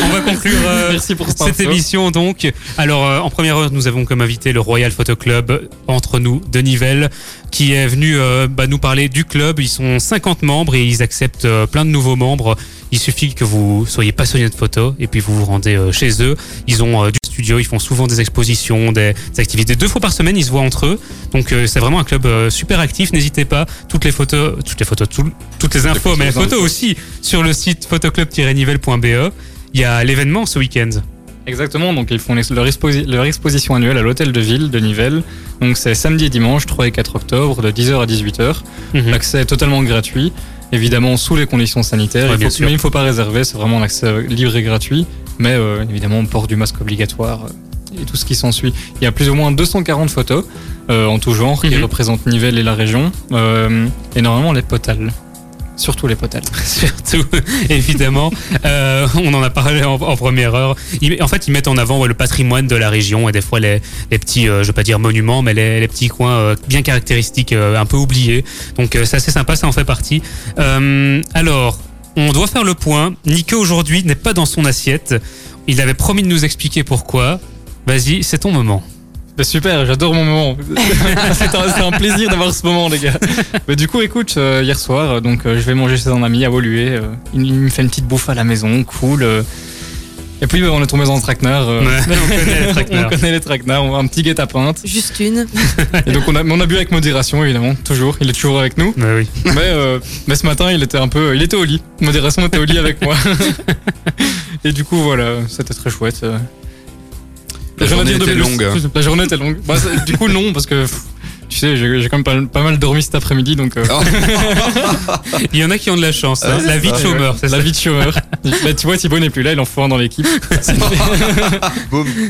on va conclure euh, Merci pour cette émission donc. Alors euh, en première heure, nous avons comme invité le Royal Photo Club entre nous de Nivelles qui est venu euh, bah, nous parler du club. Ils sont 50 membres et ils acceptent plein de nouveaux membres. Il suffit que vous soyez passionné de photo et puis vous vous rendez euh, chez eux. Ils ont euh, du studio, ils font souvent des expositions, des, des activités. Deux fois par semaine, ils se voient entre eux. Donc euh, c'est vraiment un club euh, super actif. N'hésitez pas. Toutes les photos, toutes les photos, tout- toutes les infos, mais les photos aussi sur le site photoclub-nivelle.be. Il y a l'événement ce week-end. Exactement, donc ils font les- leur, exposi- leur exposition annuelle à l'hôtel de ville de Nivelles. Donc c'est samedi et dimanche, 3 et 4 octobre, de 10h à 18h. Mhm. L'accès est totalement gratuit, évidemment sous les conditions sanitaires. Ouais, il faut, mais il ne faut pas réserver, c'est vraiment un accès libre et gratuit. Mais euh, évidemment, port du masque obligatoire. et tout ce qui s'ensuit. Il y a plus ou moins 240 photos euh, en tout genre qui Mhm. représentent Nivelles et la région. Euh, et normalement les potales. Surtout les potales. Surtout, évidemment, euh, on en a parlé en, première heure. En fait, ils mettent en avant le patrimoine de la région et des fois les, petits, euh, je vais pas dire monuments, mais les, petits coins euh, bien caractéristiques, euh, un peu oubliés. Donc c'est assez sympa, ça en fait partie. Alors, on doit faire le point. Nico aujourd'hui n'est pas dans son assiette. Il avait promis de nous expliquer pourquoi. Vas-y, c'est ton moment. Bah, super, j'adore mon moment. c'est un, un plaisir d'avoir ce moment, les gars. Mais du coup, écoute, euh, hier soir, euh, donc euh, je vais manger chez un ami à Woluwe. euh, il, il me fait une petite bouffe à la maison, cool. euh. et puis, bah, on est tombé dans le traquenard. euh. Ouais, on connaît les traquenards. on connaît les traquenards, on a un petit guet-apens. Juste une. Et donc, on a, mais on a bu avec modération, évidemment, toujours. Il est toujours avec nous. Bah oui. Mais, euh, mais ce matin, il était un peu. Il était au lit. Modération était au lit avec moi. Et du coup, voilà, c'était très chouette. La journée de était longue. La journée était longue. Bah, du coup, non, parce que. Tu sais, j'ai quand même pas, pas mal dormi cet après-midi, donc. euh, Il y en a qui ont de la chance. hein. La vie de chômeur, c'est la vie de chômeur. bah, tu vois, Thibaut n'est plus là, il en faut un dans l'équipe.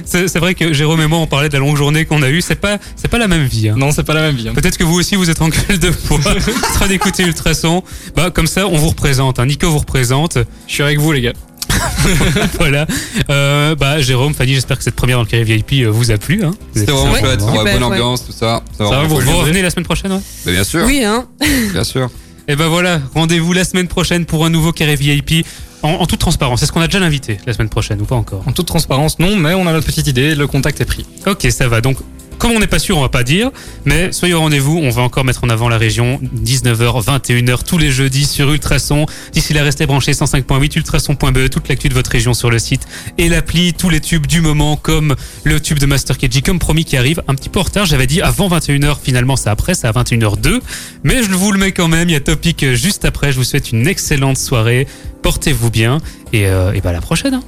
C'est vrai que Jérôme et moi, on parlait de la longue journée qu'on a eue. C'est pas, c'est pas la même vie. hein. non, c'est pas la même vie. hein. Peut-être que vous aussi vous êtes en gueule de bois, en train d'écouter Ultrason. Bah comme ça, on vous représente. hein. Nico vous représente. Je suis avec vous, les gars. voilà. Euh, bah Jérôme, Fanny, j'espère que cette première dans le carré VIP euh, vous a plu. Hein. C'était vraiment chouette. Ouais, bonne ouais. ambiance, tout ça. Ça Ça va, vous, revenez la semaine prochaine, ouais Mais Bien sûr, Oui, hein. bien sûr. Et ben voilà, rendez-vous la semaine prochaine pour un nouveau carré VIP. En, en toute transparence, est-ce qu'on a déjà l'invité la semaine prochaine ou pas encore? En toute transparence, non, mais on a notre petite idée, le contact est pris. Ok, ça va. Donc, comme on n'est pas sûr, on va pas dire. Mais soyez au rendez-vous. On va encore mettre en avant la région. 19h, 21h tous les jeudis sur Ultrason. D'ici là, restez branchés 105.8 ultrason.be. Toute l'actu de votre région sur le site et l'appli. Tous les tubes du moment, comme le tube de Master KG, comme promis, qui arrive un petit peu en retard. J'avais dit avant 21h. Finalement, c'est après. C'est à 21h02. Mais je vous le mets quand même. Il y a Topic juste après. Je vous souhaite une excellente soirée. Portez-vous bien. Et, euh, bah, à la prochaine. hein.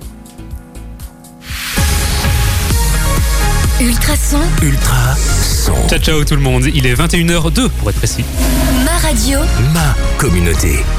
Ultrason, Ultra son. Ciao, ciao tout le monde. Il est 21h02 pour être précis. ma radio. Ma communauté.